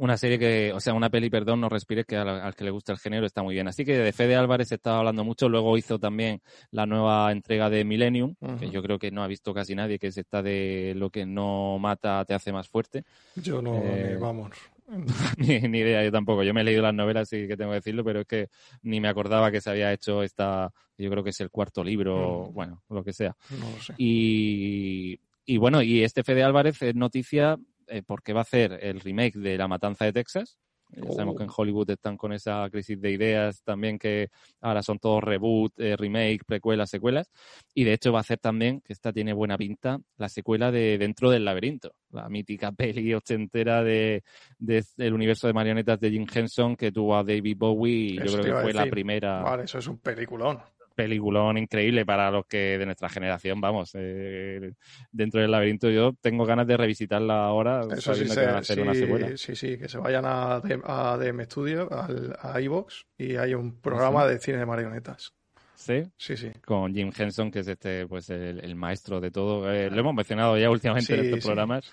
una serie que, o sea, una peli, perdón, no respires, que al, que le gusta el género está muy bien. Así que de Fede Álvarez estaba hablando mucho, luego hizo también la nueva entrega de Millennium, que yo creo que no ha visto casi nadie, que es esta de lo que no mata te hace más fuerte. Yo no, eh, vamos. ni, idea, yo tampoco. Yo me he leído las novelas, y que tengo que decirlo, pero es que ni me acordaba que se había hecho esta, yo creo que es el cuarto libro, mm. bueno, lo que sea. No lo sé. Y, y bueno, y este Fede Álvarez es noticia eh, porque va a hacer el remake de La Matanza de Texas. Ya sabemos que en oh. Hollywood están con esa crisis de ideas también que ahora son todos reboot, eh, remake, precuelas, secuelas. Y de hecho va a hacer también, que esta tiene buena pinta, la secuela de Dentro del Laberinto, la mítica peli ochentera de, del universo de marionetas de Jim Henson que tuvo a David Bowie y yo creo que fue la primera. Vale, eso es un peliculón peliculón increíble para los que de nuestra generación, vamos, eh, dentro del laberinto yo tengo ganas de revisitarla ahora Eso sí, que hacer una secuela. Sí, sí, que se vayan a, a DM Studio, a iVox y hay un programa de cine de marionetas. ¿Sí? Sí, sí. Con Jim Henson, que es este, pues el, maestro de todo. Eh, lo hemos mencionado ya últimamente en estos programas.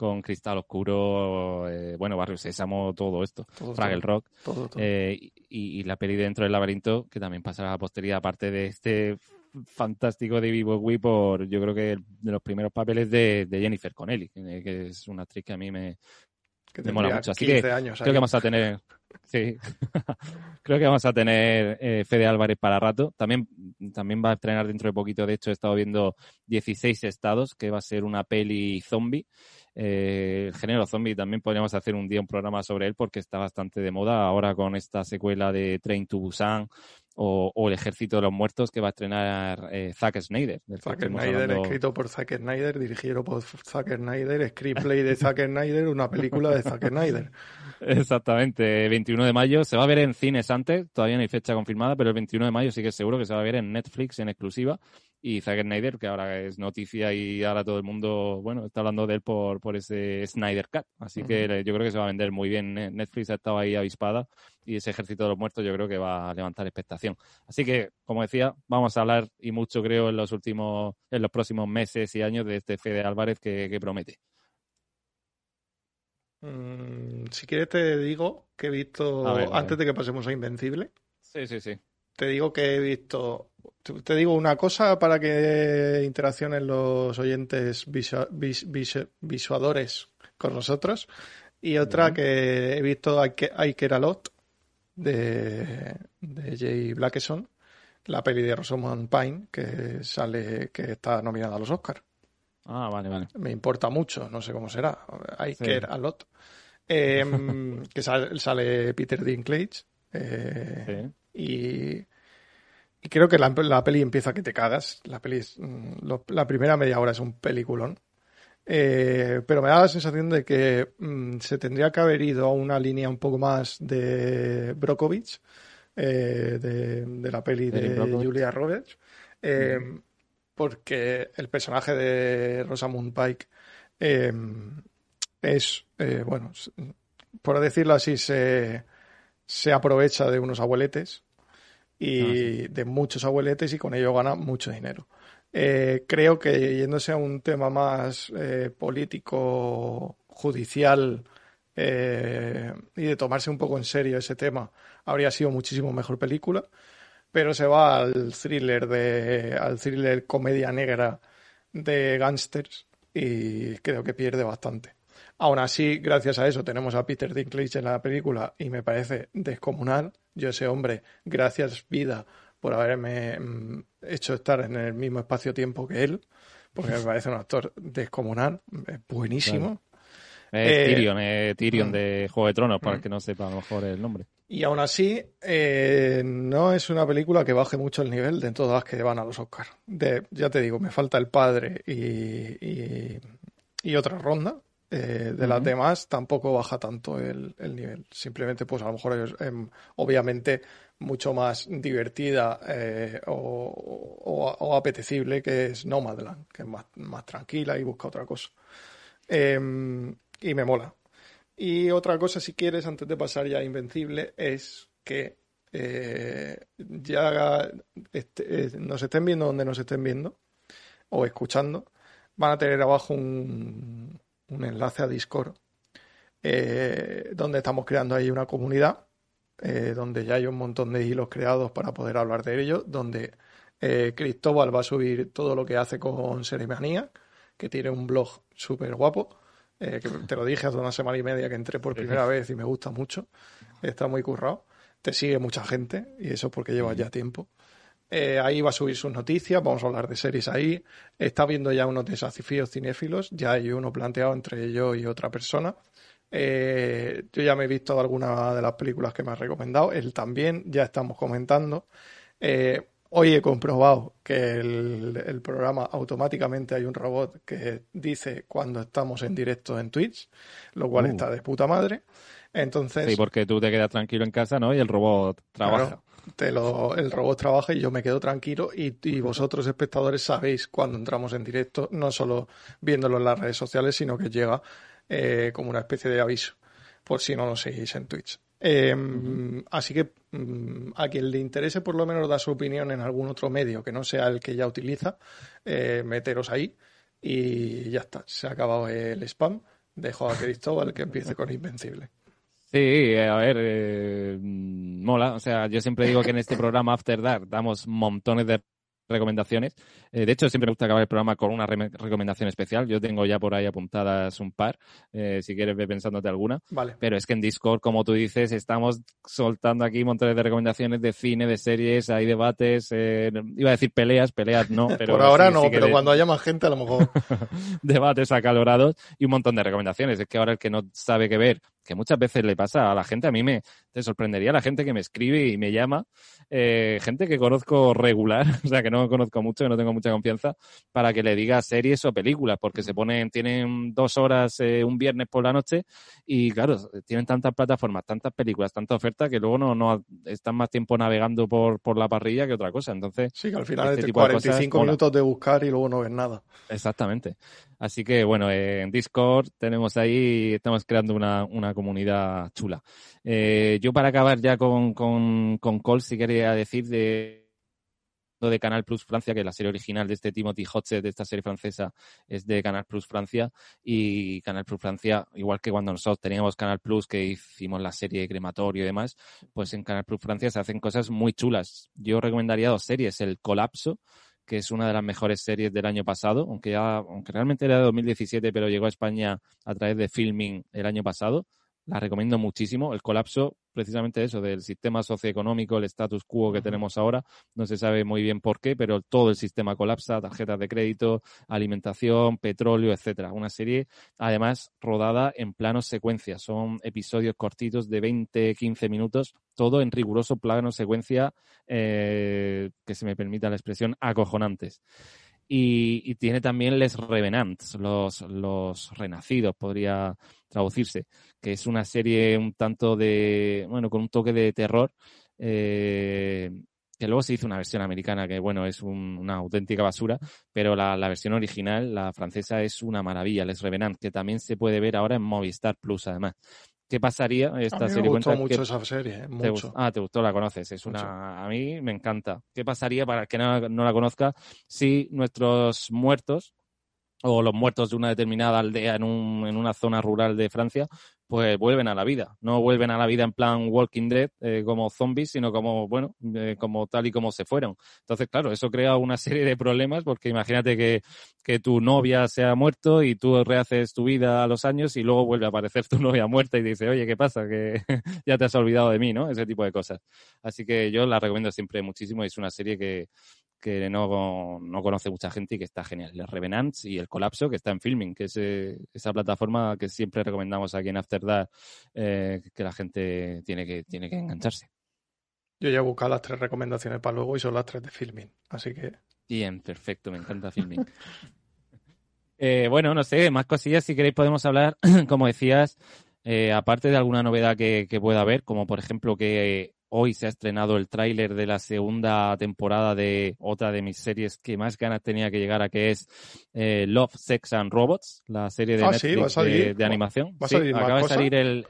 Con Cristal Oscuro, eh, bueno, Barrio Sésamo, todo esto. Fraggle Rock. Eh, y, la peli dentro del laberinto, que también pasará a la posteridad, aparte de este fantástico de Vivo Wii por, yo creo que de los primeros papeles de, Jennifer Connelly, que es una actriz que a mí me, me mola mucho. Así que creo que vamos a tener Sí, creo que vamos a tener eh, Fede Álvarez para rato. También, también va a estrenar dentro de poquito, de hecho he estado viendo 16 estados, que va a ser una peli zombie. Eh, el género zombie también podríamos hacer un día un programa sobre él porque está bastante de moda ahora con esta secuela de Train to Busan o, El Ejército de los Muertos que va a estrenar eh, Zack Snyder. Zack Snyder, escrito por Zack Snyder, dirigido por Zack Snyder, screenplay de Zack Snyder, una película de Zack Snyder. Exactamente, 21 de mayo. Se va a ver en cines antes, todavía no hay fecha confirmada, pero el 21 de mayo sí que es seguro que se va a ver en Netflix en exclusiva y Zack Snyder, que ahora es noticia y ahora todo el mundo, bueno, está hablando de él por, por ese Snyder Cut. Así que yo creo que se va a vender muy bien. Netflix ha estado ahí avispada y ese ejército de los muertos yo creo que va a levantar expectación. Así que, como decía, vamos a hablar y mucho creo en los últimos, en los próximos meses y años de este Fede Álvarez que, promete. Mm, si quieres te digo que he visto, antes de que pasemos a Invencible. Sí, sí, sí. Te digo que he visto te digo una cosa para que interaccionen los oyentes visuadores con nosotros. Y otra que he visto hay que, hay que era Lot de, de Jay Blackeson, la peli de Rosamund Pine que sale, que está nominada a los Oscars. Ah, vale, vale. Me importa mucho, no sé cómo será. Hay que a Lot. Em, que sale, Peter Dinklage. Eh, y y creo que la, peli empieza que te cagas. La peli mm, la primera media hora es un peliculón. Eh, pero me da la sensación de que mm, se tendría que haber ido a una línea un poco más de Brokovich, eh, de, la peli de, Julia Roberts, eh, porque el personaje de Rosamund Pike es, bueno, por decirlo así, se, se aprovecha de unos abueletes y ah, de muchos abueletes y con ello gana mucho dinero. Eh, creo que yéndose a un tema más eh, político, judicial eh, y de tomarse un poco en serio ese tema, habría sido muchísimo mejor película. Pero se va al thriller de, al thriller comedia negra de gángsters y creo que pierde bastante. Aún así, gracias a eso, tenemos a Peter Dinklage en la película y me parece descomunal. Yo ese hombre, gracias vida por haberme mm, hecho estar en el mismo espacio-tiempo que él, porque me parece un actor descomunal, buenísimo. Es eh, Tyrion, eh, Tyrion mm. de Juego de Tronos, para el mm. que no sepa a lo mejor el nombre. Y aún así, eh, no es una película que baje mucho el nivel de todas las que van a los Oscars. De, ya te digo, me falta el padre y, y otra ronda, eh, de las demás tampoco baja tanto el, nivel. Simplemente, pues a lo mejor es em, obviamente mucho más divertida eh, o, apetecible que es Nomadland, que es más, más tranquila y busca otra cosa. Em, y me mola. Y otra cosa, si quieres, antes de pasar ya a Invencible, es que eh, ya este, nos estén viendo donde nos estén viendo o escuchando, van a tener abajo un, un enlace a Discord, eh, donde estamos creando ahí una comunidad, eh, donde ya hay un montón de hilos creados para poder hablar de ello, donde eh, Cristóbal va a subir todo lo que hace con Seremanía, que tiene un blog súper guapo, que te lo dije hace una semana y media que entré por primera vez y me gusta mucho, está muy currado, te sigue mucha gente y eso es porque llevas ya tiempo. Eh, ahí va a subir sus noticias, vamos a hablar de series ahí. Está viendo ya unos desafíos cinéfilos, ya hay uno planteado entre yo y otra persona. Eh, yo ya me he visto algunas de las películas que me ha recomendado, él también, ya estamos comentando. Eh, hoy he comprobado que el, el, programa automáticamente hay un robot que dice cuando estamos en directo en Twitch, lo cual uh. está de puta madre. Entonces, sí, porque tú te quedas tranquilo en casa, ¿no? Y el robot trabaja te lo, el robot trabaja y yo me quedo tranquilo y, y, vosotros espectadores sabéis cuando entramos en directo, no solo viéndolo en las redes sociales, sino que llega eh, como una especie de aviso, por si no lo seguís en Twitch. Em, así que mm, a quien le interese por lo menos dar su opinión en algún otro medio que no sea el que ya utiliza, eh, meteros ahí y ya está, se ha acabado el spam. Dejo a Cristóbal que empiece con Invencible. Sí, a ver, eh, mola. O sea, yo siempre digo que en este programa After Dark damos montones de recomendaciones. Eh, de hecho, siempre me gusta acabar el programa con una recomendación especial. Yo tengo ya por ahí apuntadas un par, eh, si quieres ve pensándote alguna. Vale. Pero es que en Discord, como tú dices, estamos soltando aquí montones de recomendaciones de cine, de series, hay debates, eh, iba a decir peleas, peleas no, pero... por ahora no, pero cuando haya más gente a lo mejor... debates acalorados y un montón de recomendaciones. Es que ahora el que no sabe qué ver que muchas veces le pasa a la gente. A mí me te sorprendería la gente que me escribe y me llama, eh, gente que conozco regular, o sea, que no conozco mucho, que no tengo mucha confianza, para que le diga series o películas, porque se ponen, tienen dos horas eh, un viernes por la noche y claro, tienen tantas plataformas, tantas películas, tanta oferta que luego no, no están más tiempo navegando por, por la parrilla que otra cosa. Entonces, sí, que al final este 45 minutos de buscar y luego no ves nada. Exactamente. Así que bueno, en Discord tenemos ahí, estamos creando una, una comunidad chula. Eh, yo para acabar ya con, con, con Cole, sí quería decir de de Canal Plus Francia, que la serie original de este Timothy Hotchett, de esta serie francesa, es de Canal Plus Francia. Y Canal Plus Francia, igual que cuando nosotros teníamos Canal Plus, que hicimos la serie Crematorio y demás, pues en Canal Plus Francia se hacen cosas muy chulas. Yo recomendaría dos series, El Colapso, que es una de las mejores series del año pasado, aunque ya, aunque realmente era de 2017, pero llegó a España a través de Filming el año pasado la recomiendo muchísimo. El colapso, precisamente eso, del sistema socioeconómico, el status quo que tenemos ahora, no se sabe muy bien por qué, pero todo el sistema colapsa, tarjetas de crédito, alimentación, petróleo, etcétera. Una serie, además, rodada en planos secuencia. Son episodios cortitos de 20, 15 minutos, todo en riguroso plano secuencia, eh, que se me permita la expresión, acojonantes. Y, tiene también Les Revenants, los, los renacidos, podría traducirse, que es una serie un tanto de, bueno, con un toque de terror, eh, que luego se hizo una versión americana que, bueno, es una auténtica basura, pero la, la, versión original, la francesa, es una maravilla, Les Revenants, que también se puede ver ahora en Movistar Plus, además. ¿Qué pasaría esta a mí serie? Me gustó mucho esa serie, ¿eh? mucho. ah, te gustó, la conoces. Es una, a mí me encanta. ¿Qué pasaría para el que no, no la conozca si nuestros muertos o los muertos de una determinada aldea en, un, en una zona rural de Francia, pues vuelven a la vida. No vuelven a la vida en plan Walking Dead eh, como zombies, sino como, bueno, eh, como tal y como se fueron. Entonces, claro, eso crea una serie de problemas porque imagínate que, que tu novia se ha muerto y tú rehaces tu vida a los años y luego vuelve a aparecer tu novia muerta y dice, oye, ¿qué pasa? Que ya te has olvidado de mí, ¿no? Ese tipo de cosas. Así que yo la recomiendo siempre muchísimo. Es una serie que, que no, no, conoce mucha gente y que está genial. El Revenants y el Colapso, que está en Filming, que es eh, esa plataforma que siempre recomendamos aquí en After Dark, eh, que la gente tiene que, tiene que engancharse. Yo ya he buscado las tres recomendaciones para luego y son las tres de Filming, así que... Bien, perfecto, me encanta Filming. eh, bueno, no sé, más cosillas, si queréis podemos hablar, como decías, aparte de alguna novedad que, que pueda haber, como por ejemplo que Hoy se ha estrenado el tráiler de la segunda temporada de otra de mis series que más ganas tenía que llegar a, que es eh, Love, Sex and Robots, la serie de ah, Netflix de, animación. ¿Va a salir acaba de salir el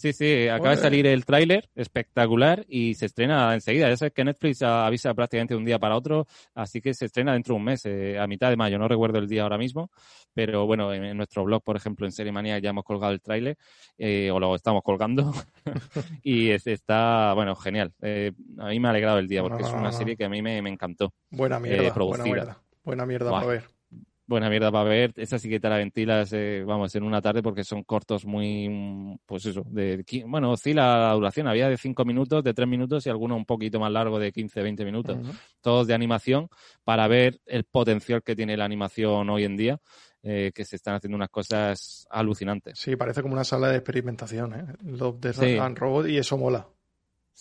Sí, sí, acaba de salir el tráiler, espectacular, y se estrena enseguida. Ya sabes que Netflix avisa prácticamente de un día para otro, así que se estrena dentro de un mes, eh, a mitad de mayo. No recuerdo el día ahora mismo, pero bueno, en, nuestro blog, por ejemplo, en Serie Manía ya hemos colgado el tráiler, eh, o lo estamos colgando, y está, bueno, genial. Eh, a mí me ha alegrado el día, porque es una serie que a mí me, encantó. Buena mierda, buena mierda. Buena mierda para ver buena mierda para ver. Esa sí que te la ventilas, eh, vamos, en una tarde porque son cortos muy, pues eso, de, bueno, oscila la duración. Había de 5 minutos, de 3 minutos y alguno un poquito más largo de 15, 20 minutos. Todos de animación para ver el potencial que tiene la animación hoy en día. Eh, que se están haciendo unas cosas alucinantes. Sí, parece como una sala de experimentación, ¿eh? Love, the Robot, y eso mola.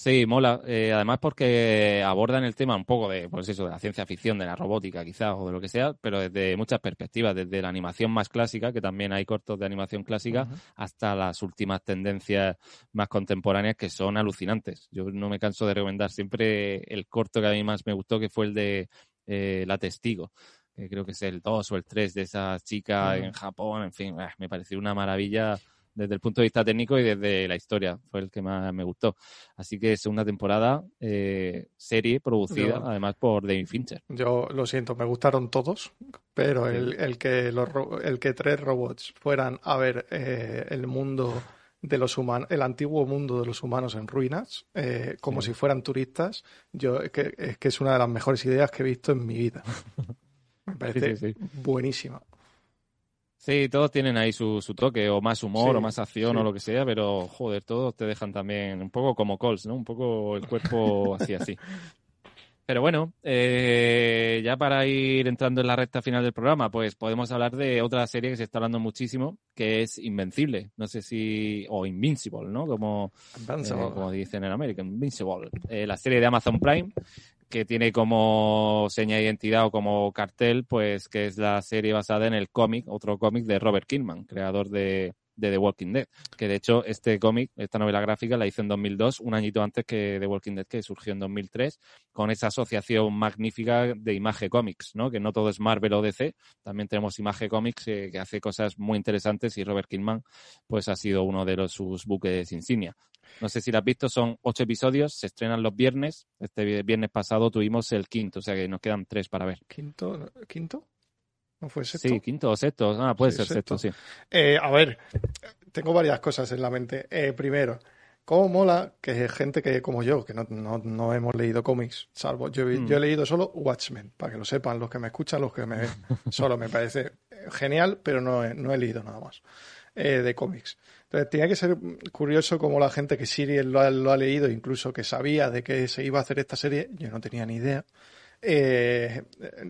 Sí, mola. Eh, además porque abordan el tema un poco de, pues eso, de la ciencia ficción, de la robótica quizás, o de lo que sea, pero desde muchas perspectivas, desde la animación más clásica, que también hay cortos de animación clásica, hasta las últimas tendencias más contemporáneas que son alucinantes. Yo no me canso de recomendar siempre el corto que a mí más me gustó, que fue el de eh, La Testigo que creo que es el 2 o el 3 de esa chica en Japón, en fin, me pareció una maravilla desde el punto de vista técnico y desde la historia. Fue el que más me gustó. Así que segunda temporada, eh, serie producida además por David Fincher. Yo lo siento, me gustaron todos, pero el, que, los, el que tres robots fueran a ver eh, el mundo de los humanos, el antiguo mundo de los humanos en ruinas, eh, como si fueran turistas, yo es que, es que es una de las mejores ideas que he visto en mi vida. Me parece buenísima. Sí, todos tienen ahí su, su toque, o más humor, o más acción, o lo que sea, pero joder, todos te dejan también un poco como Coles, ¿no? Un poco el cuerpo así, así. Pero bueno, eh, ya para ir entrando en la recta final del programa, pues podemos hablar de otra serie que se está hablando muchísimo, que es Invencible. No sé si. o Invincible, ¿no? Como, eh, como dicen en América, Invincible. Eh, la serie de Amazon Prime, que tiene como seña de identidad o como cartel, pues que es la serie basada en el cómic, otro cómic de Robert Kirkman, creador de, de The Walking Dead. Que de hecho, este cómic, esta novela gráfica, la hizo en 2002, un añito antes que The Walking Dead, que surgió en 2003, con esa asociación magnífica de Image Comics, ¿no? Que no todo es Marvel o DC, también tenemos Image Comics eh, que hace cosas muy interesantes y Robert Kidman, pues ha sido uno de los, sus buques insignia. No sé si lo has visto, son ocho episodios, se estrenan los viernes. Este viernes pasado tuvimos el quinto, o sea que nos quedan tres para ver. ¿Quinto? ¿Quinto? ¿No fue sexto? Sí, quinto o sexto. Ah, puede ser sexto, sí. Eh, a ver, tengo varias cosas en la mente. Eh, primero, ¿cómo mola que gente que como yo, que no, no, hemos leído cómics, salvo yo, yo, he mm. leído solo Watchmen, para que lo sepan los que me escuchan, los que me ven. Solo me parece genial, pero no he, no he leído nada más eh, de cómics. Entonces, tiene que ser curioso como la gente que sí lo ha, lo ha leído, incluso que sabía de que se iba a hacer esta serie, yo no tenía ni idea eh,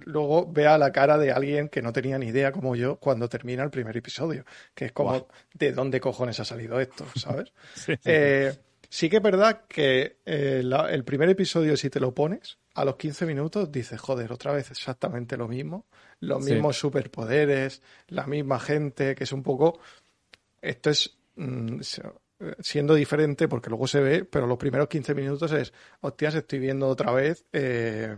luego vea la cara de alguien que no tenía ni idea como yo cuando termina el primer episodio, que es como, ¿de dónde cojones ha salido esto? ¿Sabes? sí, eh, sí, que es verdad que eh, el primer episodio, si te lo pones, a los 15 minutos dices, joder, otra vez exactamente lo mismo, los mismos superpoderes, la misma gente, que es un poco... Esto es... Mm, siendo diferente porque luego se ve, pero los primeros 15 minutos es, hostias, estoy viendo otra vez eh,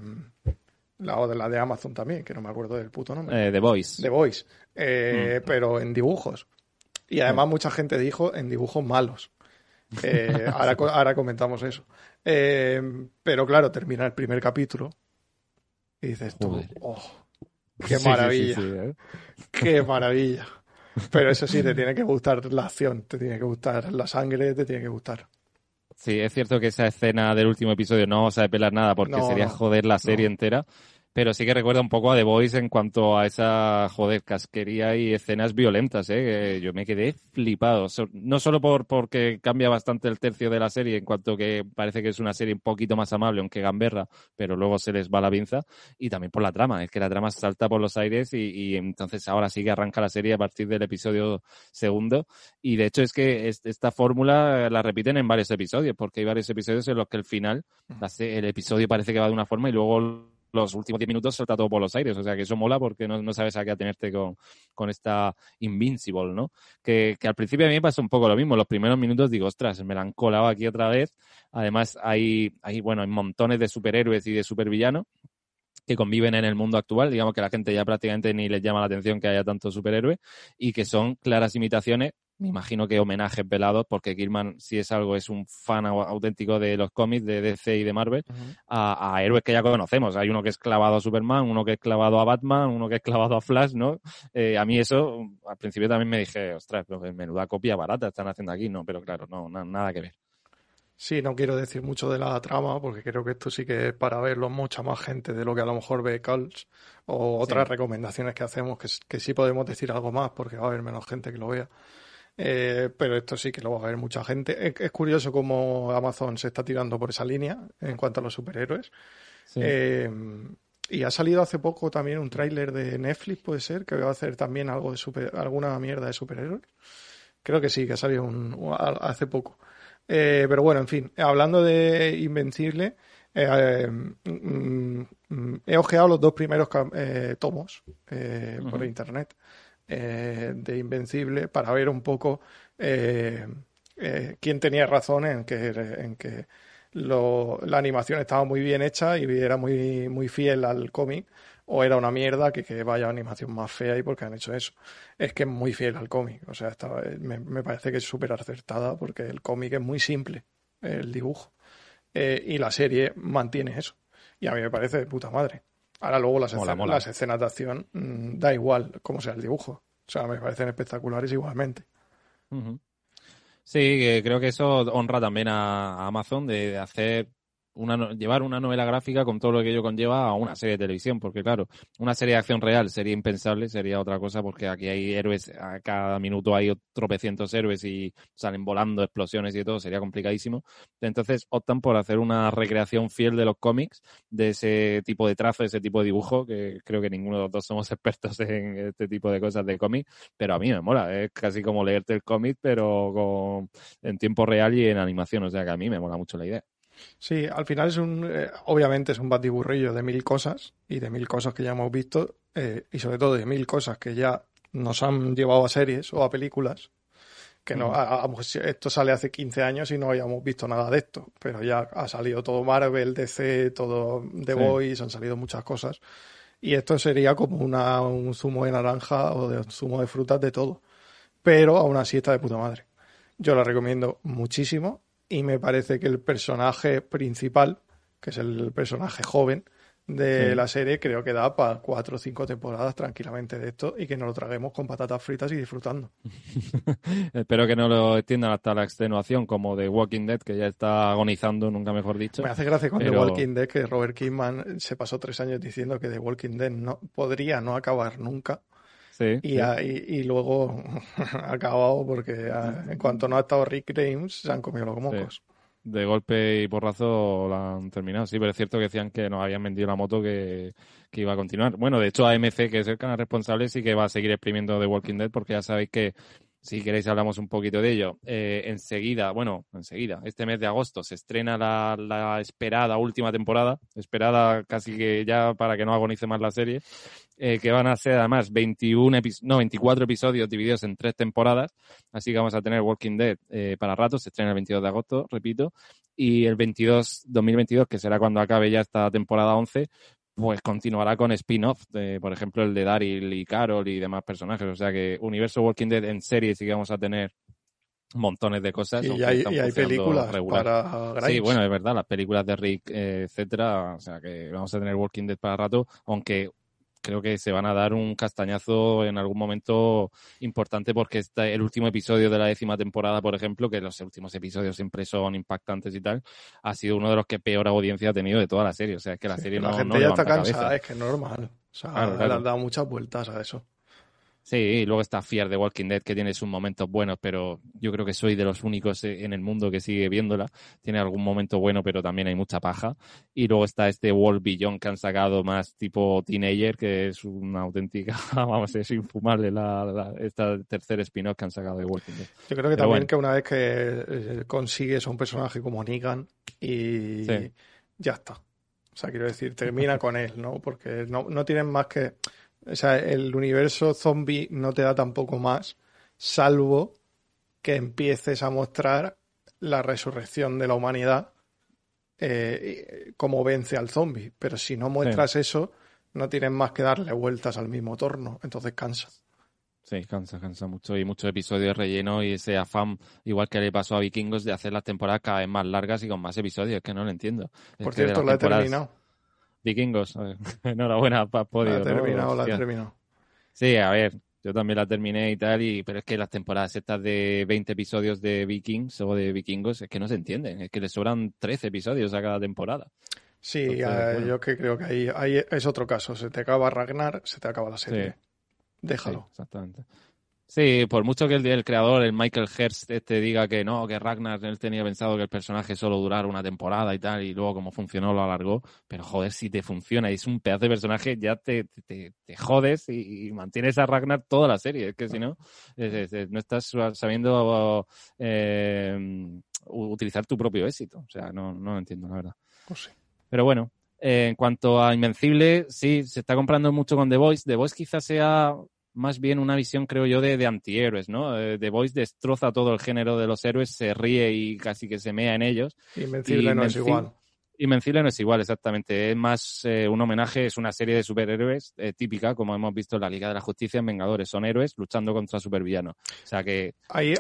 la, de la de Amazon también, que no me acuerdo del puto nombre. Eh, The Voice. The Voice, eh, mm. pero en dibujos. Y además mucha gente dijo en dibujos malos. ahora, ahora comentamos eso. pero claro, termina el primer capítulo y dices tú, oh, qué maravilla, qué maravilla. Pero eso sí, te tiene que gustar la acción, te tiene que gustar la sangre, te tiene que gustar. Sí, es cierto que esa escena del último episodio no vamos a pelar nada porque sería joder la serie entera pero sí que recuerda un poco a The Voice en cuanto a esa, joder, casquería y escenas violentas, ¿eh? yo me quedé flipado. No solo por porque cambia bastante el tercio de la serie, en cuanto que parece que es una serie un poquito más amable, aunque gamberra, pero luego se les va la pinza, y también por la trama, es que la trama salta por los aires y, entonces ahora sí que arranca la serie a partir del episodio segundo. Y de hecho es que esta fórmula la repiten en varios episodios, porque hay varios episodios en los que el final, el episodio parece que va de una forma y luego los últimos 10 minutos salta todo por los aires. O sea que eso mola porque no, no sabes a qué atenerte con, con esta Invincible, ¿no? Que, que, al principio a mí me pasa un poco lo mismo. Los primeros minutos digo, ostras, me la han colado aquí otra vez. Además, hay, hay, bueno, hay montones de superhéroes y de supervillanos que conviven en el mundo actual, digamos que la gente ya prácticamente ni les llama la atención que haya tantos superhéroes y que son claras imitaciones me imagino que homenajes velados, porque Gilman, si es algo, es un fan auténtico de los cómics de DC y de Marvel, a, héroes que ya conocemos. Hay uno que es clavado a Superman, uno que es clavado a Batman, uno que es clavado a Flash, ¿no? Eh, a mí eso, al principio también me dije, ostras, menuda copia barata están haciendo aquí, ¿no? Pero claro, no, nada que ver. Sí, no quiero decir mucho de la trama, porque creo que esto sí que es para verlo mucha más gente de lo que a lo mejor ve Calls o otras recomendaciones que hacemos, que, que sí podemos decir algo más, porque va a haber menos gente que lo vea. Eh, pero esto sí que lo va a ver mucha gente. Es, curioso cómo Amazon se está tirando por esa línea en cuanto a los superhéroes. Eh, y ha salido hace poco también un tráiler de Netflix, puede ser, que va a hacer también algo de super, alguna mierda de superhéroes. Creo que sí, que ha salido un, hace poco. Eh, pero bueno, en fin, hablando de Invencible, mm, mm, he ojeado los dos primeros tomos por internet. Eh, de Invencible para ver un poco eh, eh, quién tenía razón en que, en que la animación estaba muy bien hecha y era muy, muy fiel al cómic o era una mierda que, que vaya animación más fea y porque han hecho eso. Es que es muy fiel al cómic, o sea, me, parece que es súper acertada porque el cómic es muy simple, el dibujo, y la serie mantiene eso. Y a mí me parece de puta madre. Ahora luego las, escenas, las escenas de acción mm, da igual cómo sea el dibujo. O sea, me parecen espectaculares igualmente. Sí, creo que eso honra también a Amazon de hacer una, llevar una novela gráfica con todo lo que ello conlleva a una serie de televisión, porque claro, una serie de acción real sería impensable, sería otra cosa, porque aquí hay héroes, a cada minuto hay tropecientos héroes y salen volando explosiones y todo, sería complicadísimo. Entonces optan por hacer una recreación fiel de los cómics, de ese tipo de trazo, ese tipo de dibujo, que creo que ninguno de los dos somos expertos en este tipo de cosas de cómic, pero a mí me mola, es casi como leerte el cómic, pero con, en tiempo real y en animación, o sea que a mí me mola mucho la idea. Sí, al final es un, eh, obviamente es un batiburrillo de mil cosas y de mil cosas que ya hemos visto eh, y sobre todo de mil cosas que ya nos han llevado a series o a películas. Que no, esto sale hace 15 años y no habíamos visto nada de esto, pero ya ha salido todo Marvel, DC, todo The Boys, han salido muchas cosas. Y esto sería como una, un zumo de naranja o de un zumo de frutas de todo. Pero aún así está de puta madre. Yo la recomiendo muchísimo y me parece que el personaje principal, que es el personaje joven de la serie, creo que da para cuatro o cinco temporadas tranquilamente de esto y que nos lo traguemos con patatas fritas y disfrutando. Espero que no lo extiendan hasta la extenuación como de Walking Dead, que ya está agonizando, nunca mejor dicho. Me hace gracia con The Walking Dead que Robert Kidman se pasó tres años diciendo que The Walking Dead no podría no acabar nunca y, luego ha acabado porque en cuanto no ha estado Rick James, se han comido los mocos. De golpe y porrazo la han terminado, sí, pero es cierto que decían que nos habían vendido la moto que, iba a continuar. Bueno, de hecho AMC, que es el canal responsable, sí que va a seguir exprimiendo The Walking Dead porque ya sabéis que si queréis hablamos un poquito de ello. Eh, enseguida, bueno, enseguida, este mes de agosto se estrena la, la, esperada última temporada, esperada casi que ya para que no agonice más la serie, eh, que van a ser además 21 no, 24 episodios divididos en tres temporadas, así que vamos a tener Walking Dead eh, para ratos, se estrena el 22 de agosto, repito, y el 22, 2022, que será cuando acabe ya esta temporada 11, pues continuará con spin-off, por ejemplo el de Daryl y Carol y demás personajes. O sea que Universo Walking Dead en serie sí que vamos a tener montones de cosas. Y hay, películas para Sí, bueno, es verdad, las películas de Rick, eh, etcétera. O sea que vamos a tener Walking Dead para rato, aunque creo que se van a dar un castañazo en algún momento importante porque está el último episodio de la décima temporada, por ejemplo, que los últimos episodios siempre son impactantes y tal, ha sido uno de los que peor audiencia ha tenido de toda la serie. O sea, es que la serie la no. La gente ya está cansada, es que es normal. O sea, le han dado muchas vueltas a eso. Sí, y luego está Fear de Walking Dead, que tiene sus momentos buenos, pero yo creo que soy de los únicos en el mundo que sigue viéndola. Tiene algún momento bueno, pero también hay mucha paja. Y luego está este World Beyond que han sacado más tipo teenager, que es una auténtica, vamos, es infumable la, esta tercer spin-off que han sacado de Walking Dead. Yo creo que también que una vez que eh, consigues un personaje como Negan y ya está. O sea, quiero decir, termina con él, ¿no? Porque no, no tienen más que o sea, el universo zombie no te da tampoco más, salvo que empieces a mostrar la resurrección de la humanidad eh, como vence al zombie. Pero si no muestras eso, no tienes más que darle vueltas al mismo torno. Entonces cansa. Sí, cansa, cansa mucho. Y muchos episodios relleno y ese afán, igual que le pasó a Vikingos, de hacer las temporadas cada vez más largas y con más episodios. Es que no lo entiendo. Por cierto, lo he terminado. Vikingos. Enhorabuena, para podido. La terminado, la he terminado. Sí, a ver, yo también la terminé y tal, y, pero es que las temporadas estas de 20 episodios de Vikings o de Vikingos es que no se entienden, es que le sobran 13 episodios a cada temporada. Sí, yo que creo que ahí, ahí, es otro caso, se te acaba Ragnar, se te acaba la serie. Déjalo. exactamente. Sí, por mucho que el, el, creador, el Michael Hearst, este diga que no, que Ragnar él tenía pensado que el personaje solo durara una temporada y tal, y luego como funcionó lo alargó, pero joder, si te funciona y es un pedazo de personaje, ya te, te, te jodes y, mantienes a Ragnar toda la serie, es que si no, no estás sabiendo eh, utilizar tu propio éxito, o sea, no, no lo entiendo, la verdad. Pues pero bueno, eh, en cuanto a Invencible, sí, se está comprando mucho con The Voice. The Voice quizás sea más bien una visión, creo yo, de, de antihéroes, ¿no? Eh, The Voice destroza todo el género de los héroes, se ríe y casi que se mea en ellos. Invencible no es igual. Invencible no es igual, exactamente. Es más eh, un homenaje, es una serie de superhéroes eh, típica, como hemos visto en la Liga de la Justicia en Vengadores. Son héroes luchando contra supervillanos. O sea que. Ahí,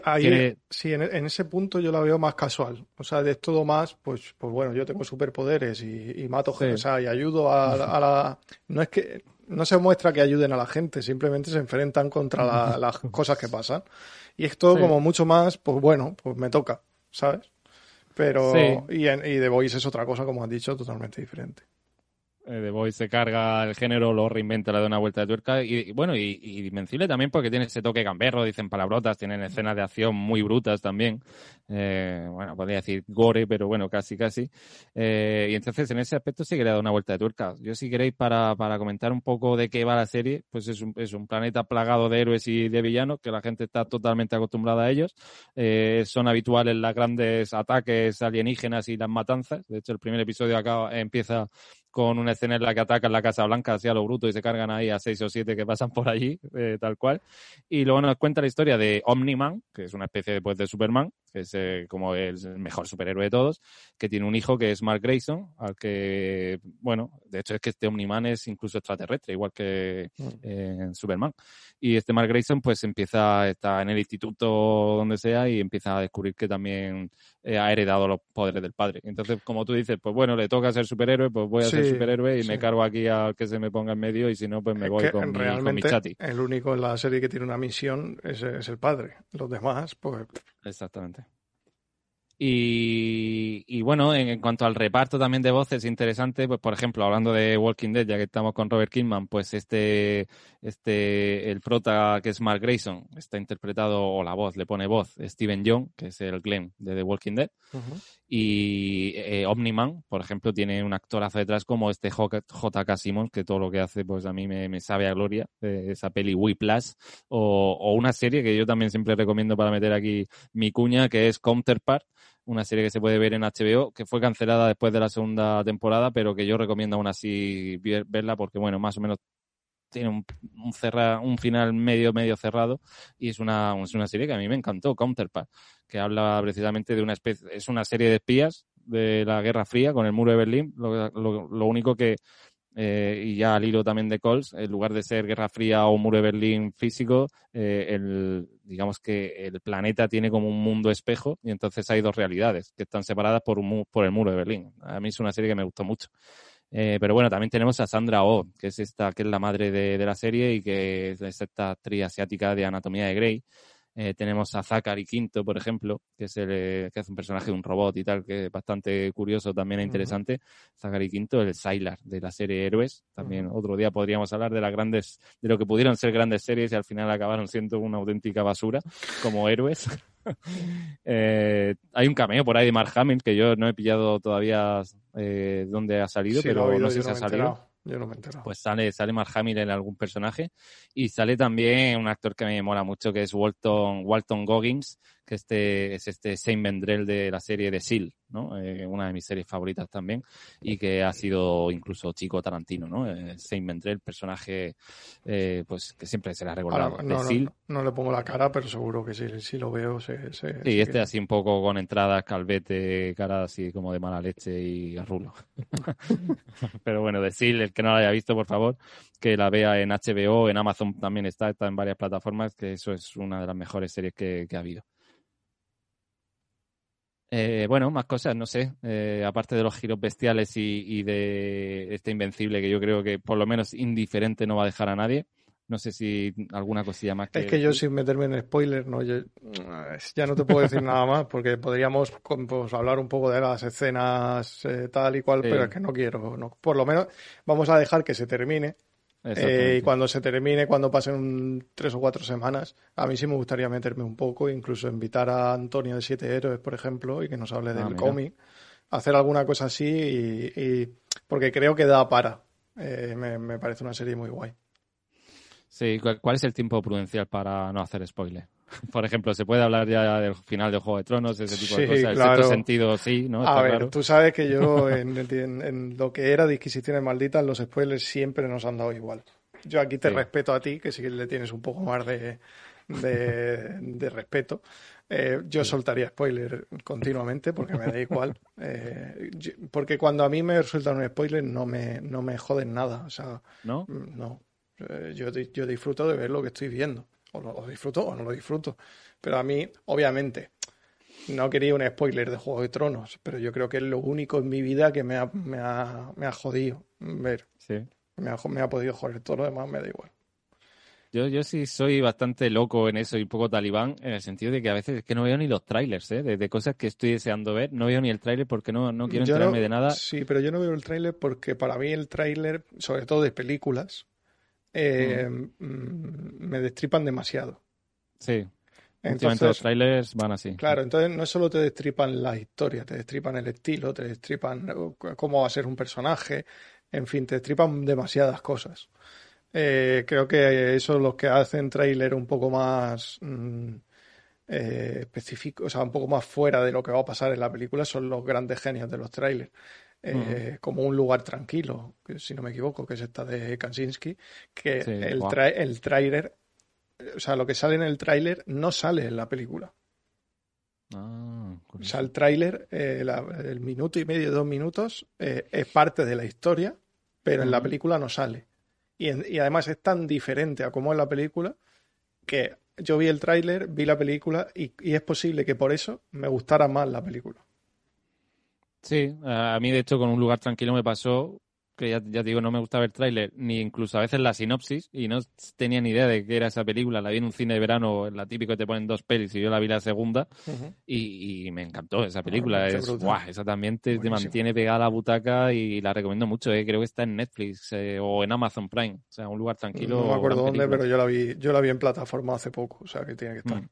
Sí, en, ese punto yo la veo más casual. O sea, de todo más, pues, pues bueno, yo tengo superpoderes y, mato gente, o sea, y ayudo a, a la. No es que no se muestra que ayuden a la gente, simplemente se enfrentan contra las cosas que pasan. Y esto, como mucho más, pues bueno, pues me toca, ¿sabes? Pero, y, y The Voice es otra cosa, como has dicho, totalmente diferente. The eh, Voice se carga el género, lo reinventa, le da una vuelta de tuerca. Y, bueno, y, y Invencible también porque tiene ese toque gamberro, dicen palabrotas, tienen escenas de acción muy brutas también. Eh, bueno, podría decir gore, pero bueno, casi, casi. Eh, y entonces en ese aspecto sí que le da una vuelta de tuerca. Yo si queréis para, para comentar un poco de qué va la serie, pues es un, es un planeta plagado de héroes y de villanos, que la gente está totalmente acostumbrada a ellos. son habituales los grandes ataques alienígenas y las matanzas. De hecho, el primer episodio acá empieza con una escena en la que atacan la Casa Blanca hacia lo bruto y se cargan ahí a seis o siete que pasan por allí, eh, tal cual. Y luego nos cuenta la historia de Omni-Man, que es una especie pues, de Superman, que es eh, como el mejor superhéroe de todos, que tiene un hijo que es Mark Grayson, al que, bueno, de hecho es que este Omni-Man es incluso extraterrestre, igual que mm. eh, Superman. Y este Mark Grayson pues empieza, está en el instituto donde sea y empieza a descubrir que también ha heredado los poderes del padre. Entonces, como tú dices, pues bueno, le toca ser superhéroe, pues voy a ser superhéroe y me cargo aquí al que se me ponga en medio y si no, pues me voy con, mi, chati. El único en la serie que tiene una misión es, es el padre. Los demás, pues... Exactamente. Y, bueno, en, cuanto al reparto también de voces, interesante, pues por ejemplo, hablando de Walking Dead, ya que estamos con Robert Kidman, pues este, este, el prota que es Mark Grayson, está interpretado, o la voz, le pone voz, Steven Young, que es el Glenn de The Walking Dead. Y eh, Omniman, por ejemplo, tiene un actorazo detrás como este J.K. Simmons, que todo lo que hace, pues a mí me, sabe a gloria, esa peli Whiplash, o, o una serie que yo también siempre recomiendo para meter aquí mi cuña, que es Counterpart, una serie que se puede ver en HBO, que fue cancelada después de la segunda temporada, pero que yo recomiendo aún así verla porque, bueno, más o menos tiene un, un, un final medio, medio cerrado y es una, es una serie que a mí me encantó, Counterpart, que habla precisamente de una especie, es una serie de espías de la Guerra Fría con el muro de Berlín. lo único que eh, y ya al hilo también de Coles, en lugar de ser Guerra Fría o muro de Berlín físico, eh, el, digamos que el planeta tiene como un mundo espejo y entonces hay dos realidades que están separadas por, un, por el muro de Berlín. A mí es una serie que me gustó mucho. Eh, pero bueno, también tenemos a Sandra Oh, que es esta, que es la madre de, de la serie y que es esta actriz asiática de Anatomía de Grey. Eh, tenemos a Zachary Quinto, por ejemplo, que es el eh, que hace un personaje de un robot y tal, que es bastante curioso, también e interesante. Zachary Quinto, el Sylar de la serie Héroes. También otro día podríamos hablar de las grandes, de lo que pudieron ser grandes series y al final acabaron siendo una auténtica basura, como héroes. Eh, hay un cameo por ahí de Mark Hamill que yo no he pillado todavía dónde ha salido, pero no sé si ha salido. Yo no me entero. Pues sale, sale Mark Hamill en algún personaje. Y sale también un actor que me mola mucho, que es Walton, Walton Goggins, que este, es este Saint Vendrell de la serie de Seal, ¿no? Eh, una de mis series favoritas también, y que ha sido incluso chico Tarantino, ¿no? Eh, Saint Vendrell, personaje, eh, pues que siempre se le ha recordado. no, no, le pongo la cara, pero seguro que sí, si lo veo, se, se Sí, este así un poco con entradas, calvete, cara así como de mala leche y rulo. pero bueno, de Seal, el que no la haya visto, por favor, que la vea en HBO, en Amazon también está, está en varias plataformas, que eso es una de las mejores series que ha habido. Eh, bueno, más cosas, no sé. Eh, aparte de los giros bestiales y, de este invencible que yo creo que por lo menos indiferente no va a dejar a nadie. No sé si alguna cosilla más que. Es que yo, sin meterme en spoilers, no, ya no te puedo decir nada más, porque podríamos pues, hablar un poco de las escenas eh, tal y cual, pero es que no quiero. No. Por lo menos vamos a dejar que se termine eh, y cuando se termine, cuando pasen tres o cuatro semanas, a mí sí me gustaría meterme un poco, incluso invitar a Antonio de Siete Héroes, por ejemplo, y que nos hable ah, del cómic, hacer alguna cosa así, y, porque creo que da para. Eh, me, me, parece una serie muy guay. Sí, ¿cuál es el tiempo prudencial para no hacer spoiler? Por ejemplo, se puede hablar ya del final de Juego de Tronos, ese tipo de cosas. En cierto sentido, sí, ¿no? a ver, tú sabes que yo, en, lo que era Disquisiciones Malditas, los spoilers siempre nos han dado igual. Yo aquí te respeto a ti, que sí que le tienes un poco más de, de, respeto. Eh, yo soltaría spoiler continuamente porque me da igual. Eh, porque cuando a mí me resulta un spoiler no me, no me joden nada. O sea, ¿no? Mm, no. Eh, yo, yo disfruto de ver lo que estoy viendo o lo, disfruto o no lo disfruto. Pero a mí, obviamente, no quería un spoiler de Juego de Tronos, pero yo creo que es lo único en mi vida que me ha, me ha, me ha jodido ver. Sí. Me ha, me ha podido joder, todo lo demás me da igual. Yo, yo sí soy bastante loco en eso y un poco talibán, en el sentido de que a veces es que no veo ni los trailers, ¿eh? De, cosas que estoy deseando ver, no veo ni el trailer porque no, no quiero enterarme de nada. Sí, pero yo no veo el trailer porque para mí el trailer, sobre todo de películas, eh, mm, me destripan demasiado. Sí. Entonces, los trailers van así. Claro, entonces no solo te destripan la historia, te destripan el estilo, te destripan cómo va a ser un personaje, en fin, te destripan demasiadas cosas. Eh, creo que eso es lo que hacen trailer un poco más mm, eh, específico, o sea, un poco más fuera de lo que va a pasar en la película, son los grandes genios de los trailers. Eh, como un lugar tranquilo, si no me equivoco, que es esta de Kansinsky, que el, el trailer, o sea, lo que sale en el trailer no sale en la película. Ah, o sea, el tráiler, el minuto y medio, dos minutos, es parte de la historia, pero en la película no sale. Y, además es tan diferente a cómo es la película que yo vi el tráiler, vi la película y, es posible que por eso me gustara más la película. Sí, a mí de hecho con un lugar tranquilo me pasó que ya, ya, te digo, no me gusta ver tráiler, ni incluso a veces la sinopsis, y no tenía ni idea de qué era esa película. La vi en un cine de verano, la típico que te ponen dos pelis, y yo la vi la segunda, y, me encantó esa película. es, esa también te, mantiene pegada a la butaca y la recomiendo mucho. Eh. Creo que está en Netflix eh, o en Amazon Prime. O sea, un lugar tranquilo. No me acuerdo dónde, pero yo la vi, yo la vi en plataforma hace poco, o sea que tiene que estar. Mm.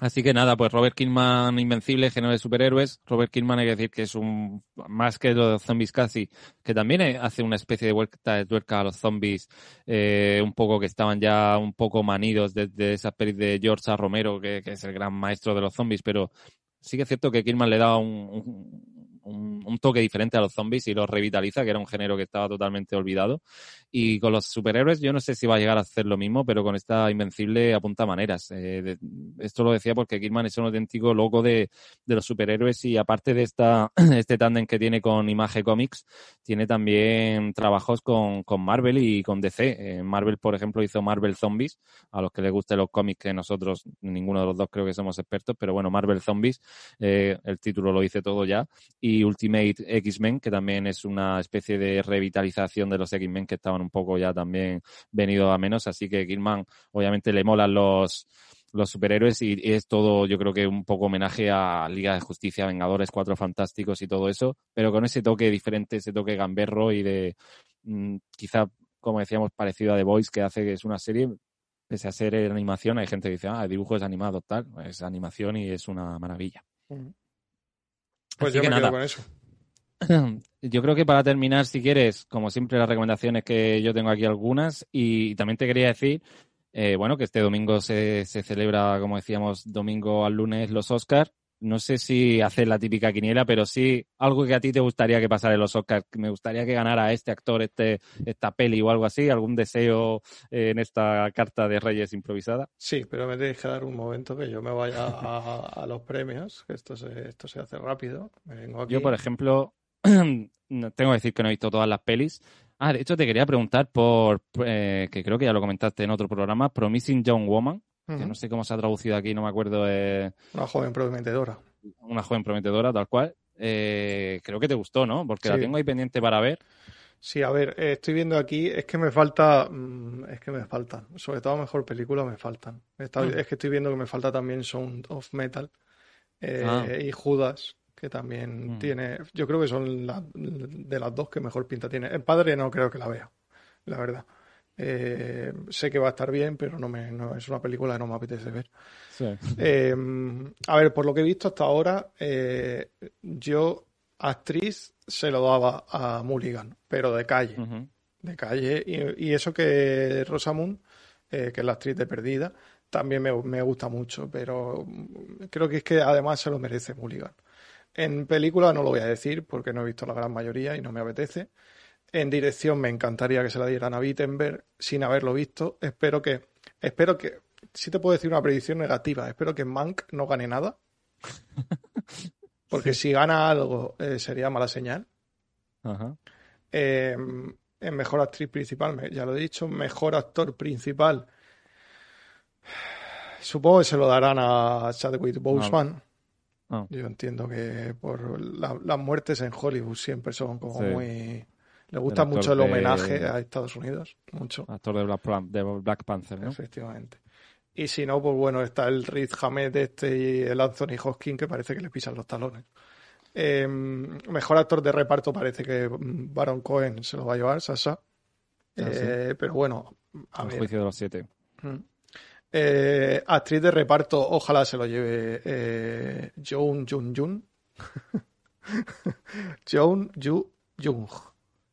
Así que nada, pues Robert Killman invencible, género de superhéroes. Robert Killman hay que decir que es un más que los zombies casi, que también hace una especie de vuelta de tuerca a los zombies, eh, un poco que estaban ya un poco manidos desde de esa peli de George A. Romero, que, es el gran maestro de los zombies, pero sí que es cierto que Killman le da un, un, toque diferente a los zombies y los revitaliza, que era un género que estaba totalmente olvidado. Y con los superhéroes, yo no sé si va a llegar a hacer lo mismo, pero con esta Invencible apunta maneras. Eh, esto lo decía porque Kidman es un auténtico loco de, de los superhéroes y aparte de esta, este tándem que tiene con Image Comics, tiene también trabajos con, con Marvel y con DC. Eh, Marvel, por ejemplo, hizo Marvel Zombies, a los que les gusten los cómics, que nosotros, ninguno de los dos creo que somos expertos, pero bueno, Marvel Zombies, eh, el título lo dice todo ya. Y Ultimate X-Men, que también es una especie de revitalización de los X-Men que estaban un poco ya también venido a menos. Así que Killman, obviamente, le molan los, los superhéroes y es todo, yo creo que un poco homenaje a Liga de Justicia, Vengadores, Cuatro Fantásticos y todo eso, pero con ese toque diferente, ese toque gamberro y de mm, quizá, como decíamos, parecido a The Voice, que hace que es una serie, pese a ser animación, hay gente que dice, ah, el dibujo es animado, tal, es animación y es una maravilla. Pues yo me quedo con eso. Yo creo que para terminar, si quieres, como siempre, las recomendaciones que yo tengo aquí algunas. Y también te quería decir, eh, bueno, que este domingo se, se celebra, como decíamos, domingo al lunes los Oscars no sé si hacer la típica quiniela, pero sí algo que a ti te gustaría que pasara en los Oscars. Me gustaría que ganara este actor, este, esta peli o algo así. ¿Algún deseo eh, en esta carta de Reyes improvisada? Sí, pero me tenéis que dar un momento que yo me vaya a, los premios, que esto se, esto se hace rápido. Yo, por ejemplo, tengo que decir que no he visto todas las pelis. Ah, de hecho te quería preguntar por, eh, que creo que ya lo comentaste en otro programa, Promising Young Woman que no sé cómo se ha traducido aquí, no me acuerdo. Eh... Una joven prometedora. Una joven prometedora, tal cual. Eh, creo que te gustó, ¿no? Porque la tengo ahí pendiente para ver. Sí, a ver, eh, estoy viendo aquí, es que me falta, mm, es que me faltan, sobre todo mejor película me faltan. Mm. Es que estoy viendo que me falta también Sound of Metal ah. y Judas, que también mm. tiene, yo creo que son de las dos que mejor pinta tiene. El padre no creo que la vea, la verdad. Eh, sé que va a estar bien, pero no, me, no es una película que no me apetece ver. Eh, a ver, por lo que he visto hasta ahora, eh, yo actriz se lo daba a Mulligan, pero de calle. De calle. Y, eso que Rosamund, que es la actriz de Perdida, también me, me, gusta mucho, pero creo que es que además se lo merece Mulligan. En película no lo voy a decir porque no he visto la gran mayoría y no me apetece. En dirección me encantaría que se la dieran a Wittenberg sin haberlo visto. Espero que, espero que, si te puedo decir una predicción negativa, espero que Mank no gane nada. Porque si gana algo eh, sería mala señal. Eh, en mejor actriz principal, ya lo he dicho, mejor actor principal. Supongo que se lo darán a Chadwick Boseman. Yo entiendo que por las muertes en Hollywood siempre son como muy Le gusta mucho el homenaje a Estados Unidos, mucho. Actor de Black, de Black Panther, ¿no? Efectivamente. Y si no, pues bueno, está el Riz Hamed este y el Anthony Hopkins que parece que le pisan los talones. Em, mejor actor de reparto parece que Baron Cohen se lo va a llevar, Sasha. Ah, eh, pero bueno, a ver. juicio de los siete. Eh, actriz de reparto, ojalá se lo lleve eh, Joan Jun Jun. Joan Ju Jung.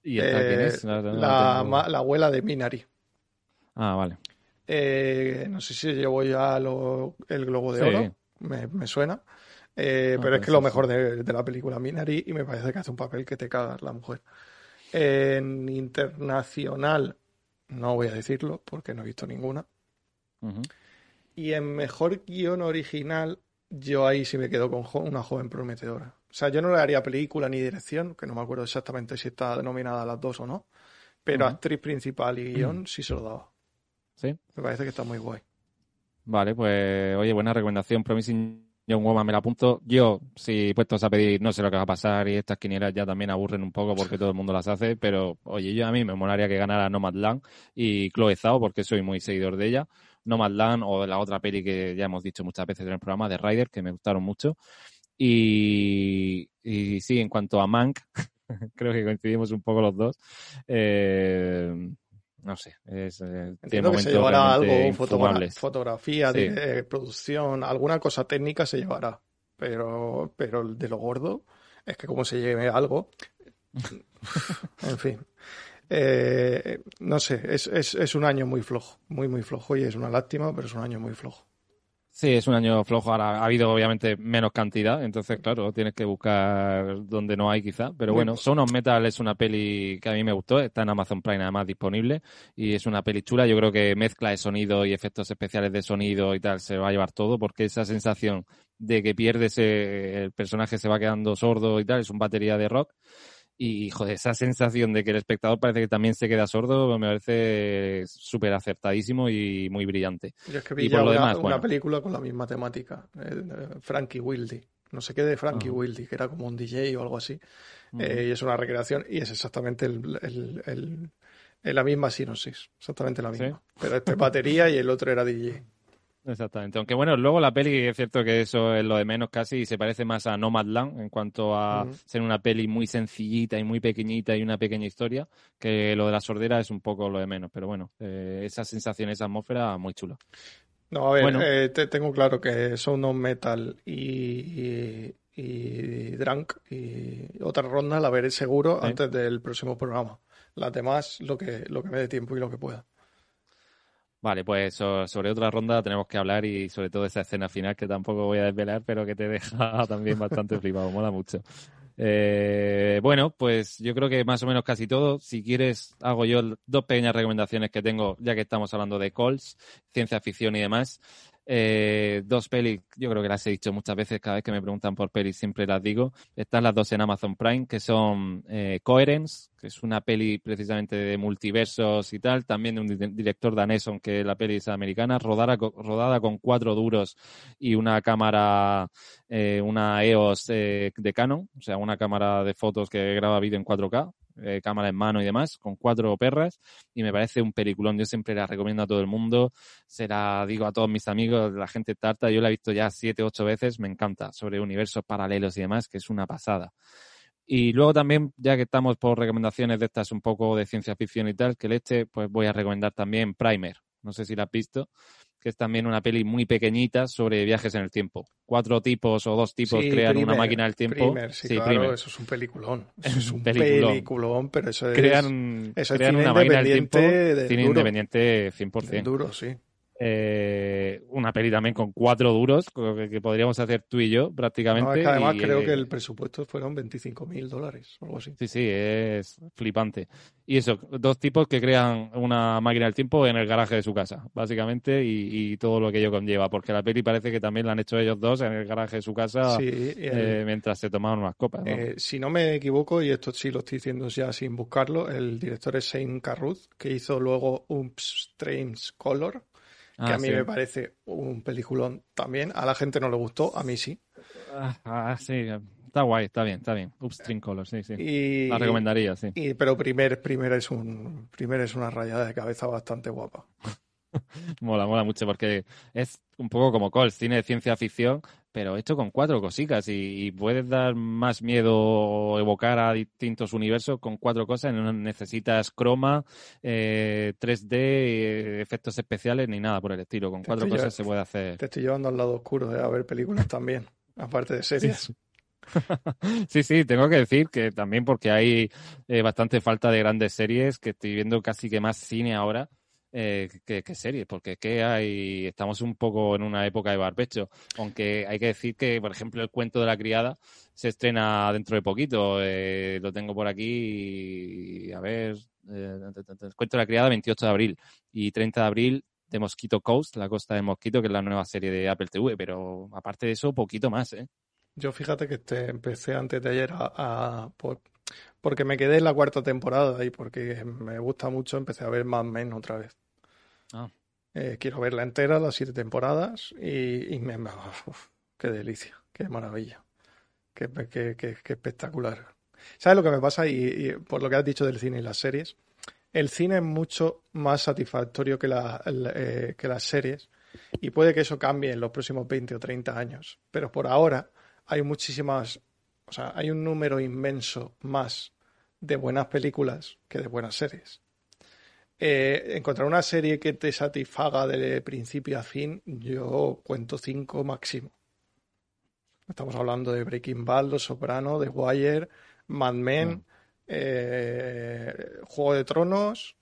¿Y esta quién es? La, abuela de Minari. Ah, vale. no sé si llevo ya el Globo de Oro, me, suena. pero es que lo mejor de, la película Minari y me parece que hace un papel que te cagas la mujer. En internacional, no voy a decirlo porque no he visto ninguna. Y en mejor guion original, yo ahí sí me quedo con una joven prometedora. O sea, yo no le haría película ni dirección, que no me acuerdo exactamente si está denominada las dos o no, pero actriz principal y guion sí se lo daba. Sí. Me parece que está muy guay. Vale, pues oye, buena recomendación. Promising Young Woman me la apunto. Yo, si puestos a pedir, no sé lo que va a pasar y estas quinielas ya también aburren un poco porque todo el mundo las hace, pero oye, yo a mí me molaría que ganara Nomadland y Chloe Zhao porque soy muy seguidor de ella. Nomadland o la otra peli que ya hemos dicho muchas veces en el programa de Ryder, que me gustaron mucho. Y, y sí, en cuanto a Mank, creo que coincidimos un poco los dos. Eh, no sé, es, eh, Entiendo que se llevará algo, fotografía, de, producción, alguna cosa técnica se llevará, pero, pero de lo gordo es que como se lleve algo, en fin. Eh, no sé, es, es, es, un año muy flojo, muy, muy flojo y es una lástima, pero es un año muy flojo. Sí, es un año flojo. Ahora ha habido obviamente menos cantidad, entonces claro, tienes que buscar donde no hay quizá. Pero bueno, Son of Metal es una peli que a mí me gustó, está en Amazon Prime además disponible y es una peli chula. Yo creo que mezcla de sonido y efectos especiales de sonido y tal se va a llevar todo porque esa sensación de que pierdes, el personaje se va quedando sordo y tal, es un batería de rock y, joder, esa sensación de que el espectador parece que también se queda sordo me parece súper acertadísimo y muy brillante. Yo es que vi ya una, película con la misma temática, eh, Frankie Wildy. No sé qué de Frankie Wildy, que era como un DJ o algo así. Eh, y es una recreación y es exactamente el, la misma sinopsis, exactamente la misma. Pero este batería y el otro era DJ. Exactamente. Aunque bueno, luego la peli es cierto que eso es lo de menos casi y se parece más a Nomadland en cuanto a ser una peli muy sencillita y muy pequeñita y una pequeña historia, que lo de la sordera es un poco lo de menos. Pero bueno, eh, esa sensación, esa atmósfera, muy chula. No, a ver, eh, te tengo claro que son no Metal y, y, Drunk y otra ronda la veré seguro antes del próximo programa. Las demás, lo que, lo que me dé tiempo y lo que pueda. Vale, pues sobre otra ronda tenemos que hablar y sobre todo esa escena final que tampoco voy a desvelar, pero que te deja también bastante flipado, mola mucho. Eh, bueno, pues yo creo que más o menos casi todo. Si quieres, hago yo dos pequeñas recomendaciones que tengo, ya que estamos hablando de calls, ciencia ficción y demás. Eh, dos pelis, yo creo que las he dicho muchas veces, cada vez que me preguntan por pelis siempre las digo. Están las dos en Amazon Prime, que son eh, Coherence, que es una peli precisamente de multiversos y tal, también de un director danés, aunque la peli es americana, rodada, rodada con cuatro duros y una cámara, eh, una EOS de Canon, o sea, una cámara de fotos que graba vídeo en 4K, eh, cámara en mano y demás, con cuatro perras, y me parece un peliculón. Yo siempre la recomiendo a todo el mundo, se la digo a todos mis amigos, la gente tarta, yo la he visto ya siete, ocho veces, me encanta, sobre universos paralelos y demás, que es una pasada. Y luego también, ya que estamos por recomendaciones de estas un poco de ciencia ficción y tal, que leche, pues voy a recomendar también Primer. No sé si la has visto que es también una peli muy pequeñita sobre viajes en el tiempo. Cuatro tipos o dos tipos crean una máquina del tiempo. sí, claro, eso es un peliculón. Eso es un peliculón, pero eso es... Crean, crean una máquina del tiempo, cine independiente 100%. duro, sí. Eh, una peli también con cuatro duros que, podríamos hacer tú y yo prácticamente. además creo que el presupuesto fueron 25 mil dólares o algo así. Sí, sí, es flipante. Y eso, dos tipos que crean una máquina del tiempo en el garaje de su casa, básicamente, y, todo lo que ello conlleva, porque la peli parece que también la han hecho ellos dos en el garaje de su casa eh, mientras se tomaban unas copas. Eh, si no me equivoco, y esto sí lo estoy diciendo ya sin buscarlo, el director es Shane Carruth, que hizo luego Oops Strange Color que ah, a mí me parece un peliculón también. A la gente no le gustó, a mí sí. Ah, ah, sí, está guay, está bien, está bien. Upstream Color, sí, sí. Y, La recomendaría, sí. y- pero primer, primer es un primer es una rayada de cabeza bastante guapa. Mola, mola mucho porque es un poco como Cole, cine de ciencia ficción, pero hecho con cuatro cositas y, y puedes dar más miedo o evocar a distintos universos con cuatro cosas. No necesitas croma, eh, 3D, eh, efectos especiales ni nada por el estilo. Con Te cuatro cosas se puede hacer. Te estoy llevando al lado oscuro de a ver películas también, aparte de series. Sí, sí, tengo que decir que también porque hay eh, bastante falta de grandes series, que estoy viendo casi que más cine ahora eh, que, que series, porque que hay, estamos un poco en una época de barbecho, aunque hay que decir que, por ejemplo, el cuento de la criada se estrena dentro de poquito, eh, lo tengo por aquí, a ver, eh, el cuento de la criada 28 de abril y 30 de abril de Mosquito Coast, la costa de Mosquito, que es la nueva serie de Apple TV, pero aparte de eso, poquito más, ¿eh? Yo fíjate que este, empecé antes de ayer a, a- por- porque me quedé en la cuarta temporada y porque me gusta mucho, empecé a ver Mad Men otra vez. Ah. Eh, quiero verla entera, las siete temporadas, y, y me, uf, qué delicia, qué maravilla, qué, qué- qué- qué espectacular. ¿Sabes lo que me pasa? Y, y por lo que has dicho del cine y las series, el cine es mucho más satisfactorio que, la- eh, que las series, y puede que eso cambie en los próximos 20 o 30 años, pero por ahora hay muchísimas, o sea, hay un número inmenso más de buenas películas que de buenas series. Eh, encontrar una serie que te satisfaga de principio a fin, yo cuento cinco máximo. Estamos hablando de Breaking Bad, Los Soprano, The Wire, Mad Men, Mm. eh, Juego de Tronos.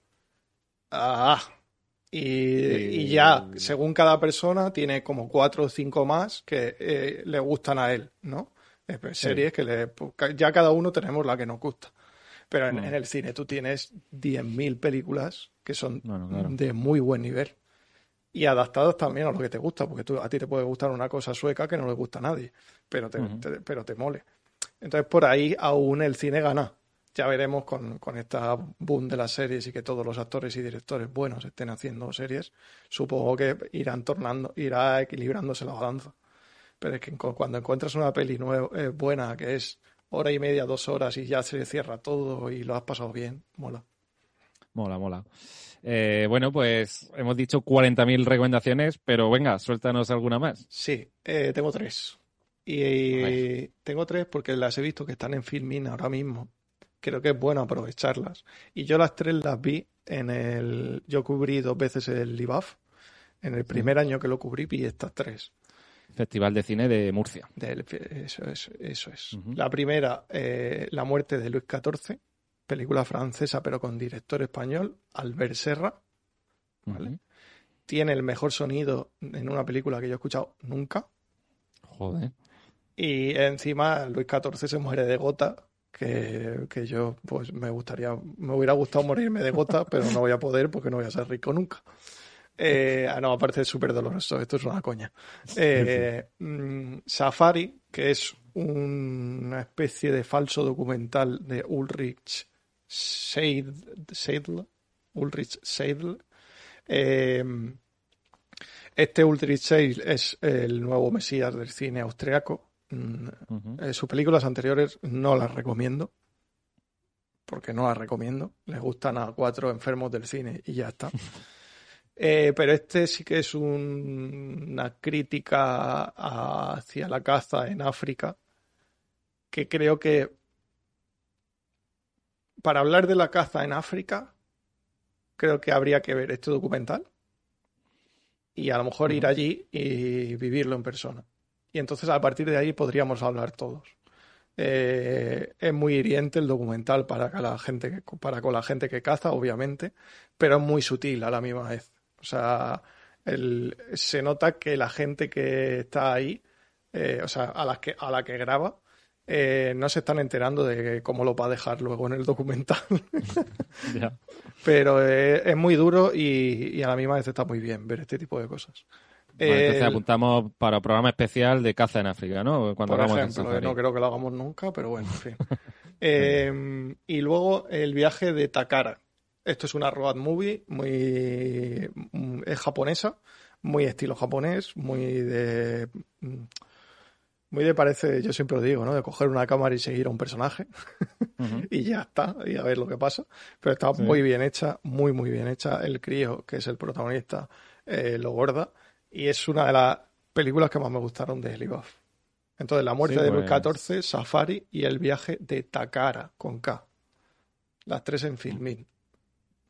Ah, y, ya, según cada persona, tiene como cuatro o cinco más que eh, le gustan a él, ¿no? Eh, pues, Sí. Series que le, pues, ya cada uno tenemos la que nos gusta. Pero en, Mm. en el cine tú tienes 10.000 películas que son Bueno, claro. de muy buen nivel. Y adaptadas también a lo que te gusta, porque tú, a ti te puede gustar una cosa sueca que no le gusta a nadie, pero te, te- pero te mole. Entonces por ahí aún el cine gana. Ya veremos con, con esta boom de las series y que todos los actores y directores buenos estén haciendo series, supongo que irán tornando, irá equilibrándose la balanza. Pero es que cu- cuando encuentras una peli nueva, eh, buena que es hora y media, dos horas y ya se cierra todo y lo has pasado bien, mola. Mola, mola. Eh, bueno, pues hemos dicho 40.000 recomendaciones, pero venga, suéltanos alguna más. Sí, eh, tengo tres. Y tengo tres porque las he visto que están en Filmin ahora mismo. Creo que es bueno aprovecharlas. Y yo las tres las vi en el... Yo cubrí dos veces el IBAF. En el primer año que lo cubrí vi estas tres. Festival de Cine de Murcia. Del- eso es, eso es. La primera, eh, La muerte de Luis XIV, película francesa pero con director español, Albert Serra. Vale. Tiene el mejor sonido en una película que yo he escuchado nunca. Joder. Y encima Luis XIV se muere de gota, que, que yo pues me gustaría, me hubiera gustado morirme de gota, pero no voy a poder porque no voy a ser rico nunca. Eh, ah, no, aparte es súper doloroso, esto es una coña. Eh, mm, Safari, que es un- una especie de falso documental de Ulrich Seid- Seidl, Ulrich Seidl. Eh, este Ulrich Seidl es el nuevo mesías del cine austriaco. Mm, eh, sus películas anteriores no las recomiendo, porque no las recomiendo. Les gustan a cuatro enfermos del cine y ya está. Eh, pero este sí que es un- una crítica hacia la caza en África, que creo que para hablar de la caza en África, creo que habría que ver este documental y a lo mejor ir allí y vivirlo en persona. Y entonces a partir de ahí podríamos hablar todos. Eh, es muy hiriente el documental para, la gente que- para con la gente que caza, obviamente, pero es muy sutil a la misma vez. O sea, el- se nota que la gente que está ahí, eh, o sea, a la que, a la que graba, eh, no se están enterando de cómo lo va a dejar luego en el documental. Pero eh, es muy duro y, y a la misma vez está muy bien ver este tipo de cosas. Vale, entonces El- apuntamos para programa especial de caza en África, ¿no? Cuando por ejemplo, no creo que lo hagamos nunca, pero bueno, en fin. Eh, y luego el viaje de Takara. Esto es una road movie muy mm, es japonesa, muy estilo japonés, muy de mm, muy de parece, yo siempre lo digo, ¿no? De coger una cámara y seguir a un personaje y ya está, y a ver lo que pasa. Pero está muy bien hecha, muy, muy bien hecha. El crío, que es el protagonista, eh, lo gorda. Y es una de las películas que más me gustaron de Sligoff. Entonces, La muerte de Luis XIV, Safari y El viaje de Takara, con K. Las tres en Filmin.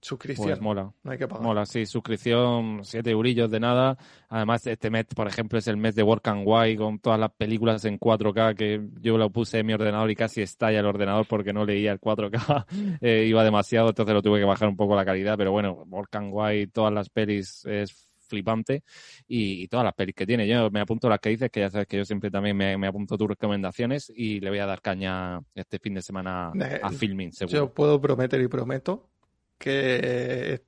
Suscripción. Pues mola. No hay que pagar. Mola, sí, suscripción, 7 eurillos de nada. Además, este mes, por ejemplo, es el mes de Work and Why con todas las películas en 4K que yo lo puse en mi ordenador y casi estalla el ordenador porque no leía el 4K. Eh, iba demasiado, entonces lo tuve que bajar un poco la calidad. Pero bueno, Work and Why, todas las pelis es flipante y, todas las pelis que tiene. Yo me apunto las que dices, que ya sabes que yo siempre también me, apunto tus recomendaciones y le voy a dar caña este fin de semana a eh, Filming, seguro. Yo puedo prometer y prometo que,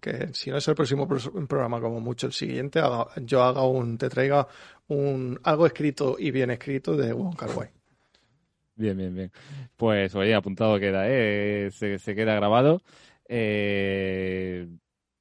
que si no es el próximo programa, como mucho el siguiente, yo haga un, te traiga un algo escrito y bien escrito de Wong Kar Bien, bien, bien. Pues oye, apuntado queda, ¿eh? se, se queda grabado. Eh,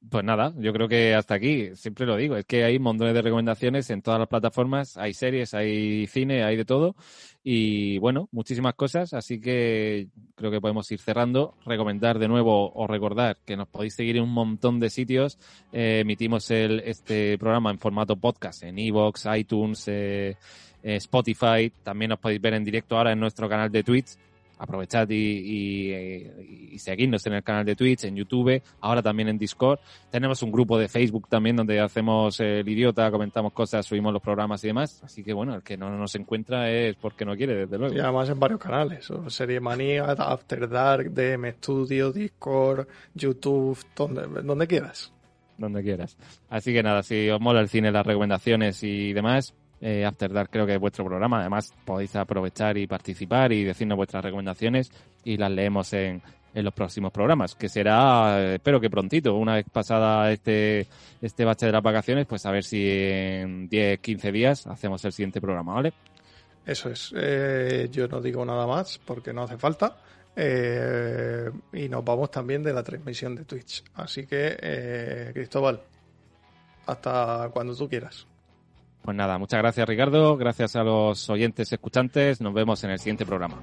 pues nada, yo creo que hasta aquí, siempre lo digo, es que hay montones de recomendaciones en todas las plataformas, hay series, hay cine, hay de todo y bueno, muchísimas cosas, así que creo que podemos ir cerrando, recomendar de nuevo o recordar que nos podéis seguir en un montón de sitios, eh, emitimos el, este programa en formato podcast en Evox, iTunes, eh, eh, Spotify, también nos podéis ver en directo ahora en nuestro canal de Twitch aprovechad y, seguirnos en el canal de Twitch, en YouTube, ahora también en Discord. Tenemos un grupo de Facebook también donde hacemos el idiota, comentamos cosas, subimos los programas y demás. Así que bueno, el que no nos encuentra es porque no quiere, desde luego. Y además en varios canales, Serie Manía, After Dark, DM Studio, Discord, YouTube, donde, donde quieras donde quieras. Así que nada, si os mola el cine, las recomendaciones y demás, eh, After Dark creo que es vuestro programa. Además, podéis aprovechar y participar y decirnos vuestras recomendaciones y las leemos en, en los próximos programas, que será, eh, espero que prontito, una vez pasada este, este bache de las vacaciones, pues a ver si en 10, 15 días hacemos el siguiente programa, ¿vale? Eso es. Eh, yo no digo nada más porque no hace falta. y nos vamos también de la transmisión de Twitch. Así que, Cristóbal, hasta cuando tú quieras. Pues nada, muchas gracias Ricardo, gracias a los oyentes escuchantes, nos vemos en el siguiente programa.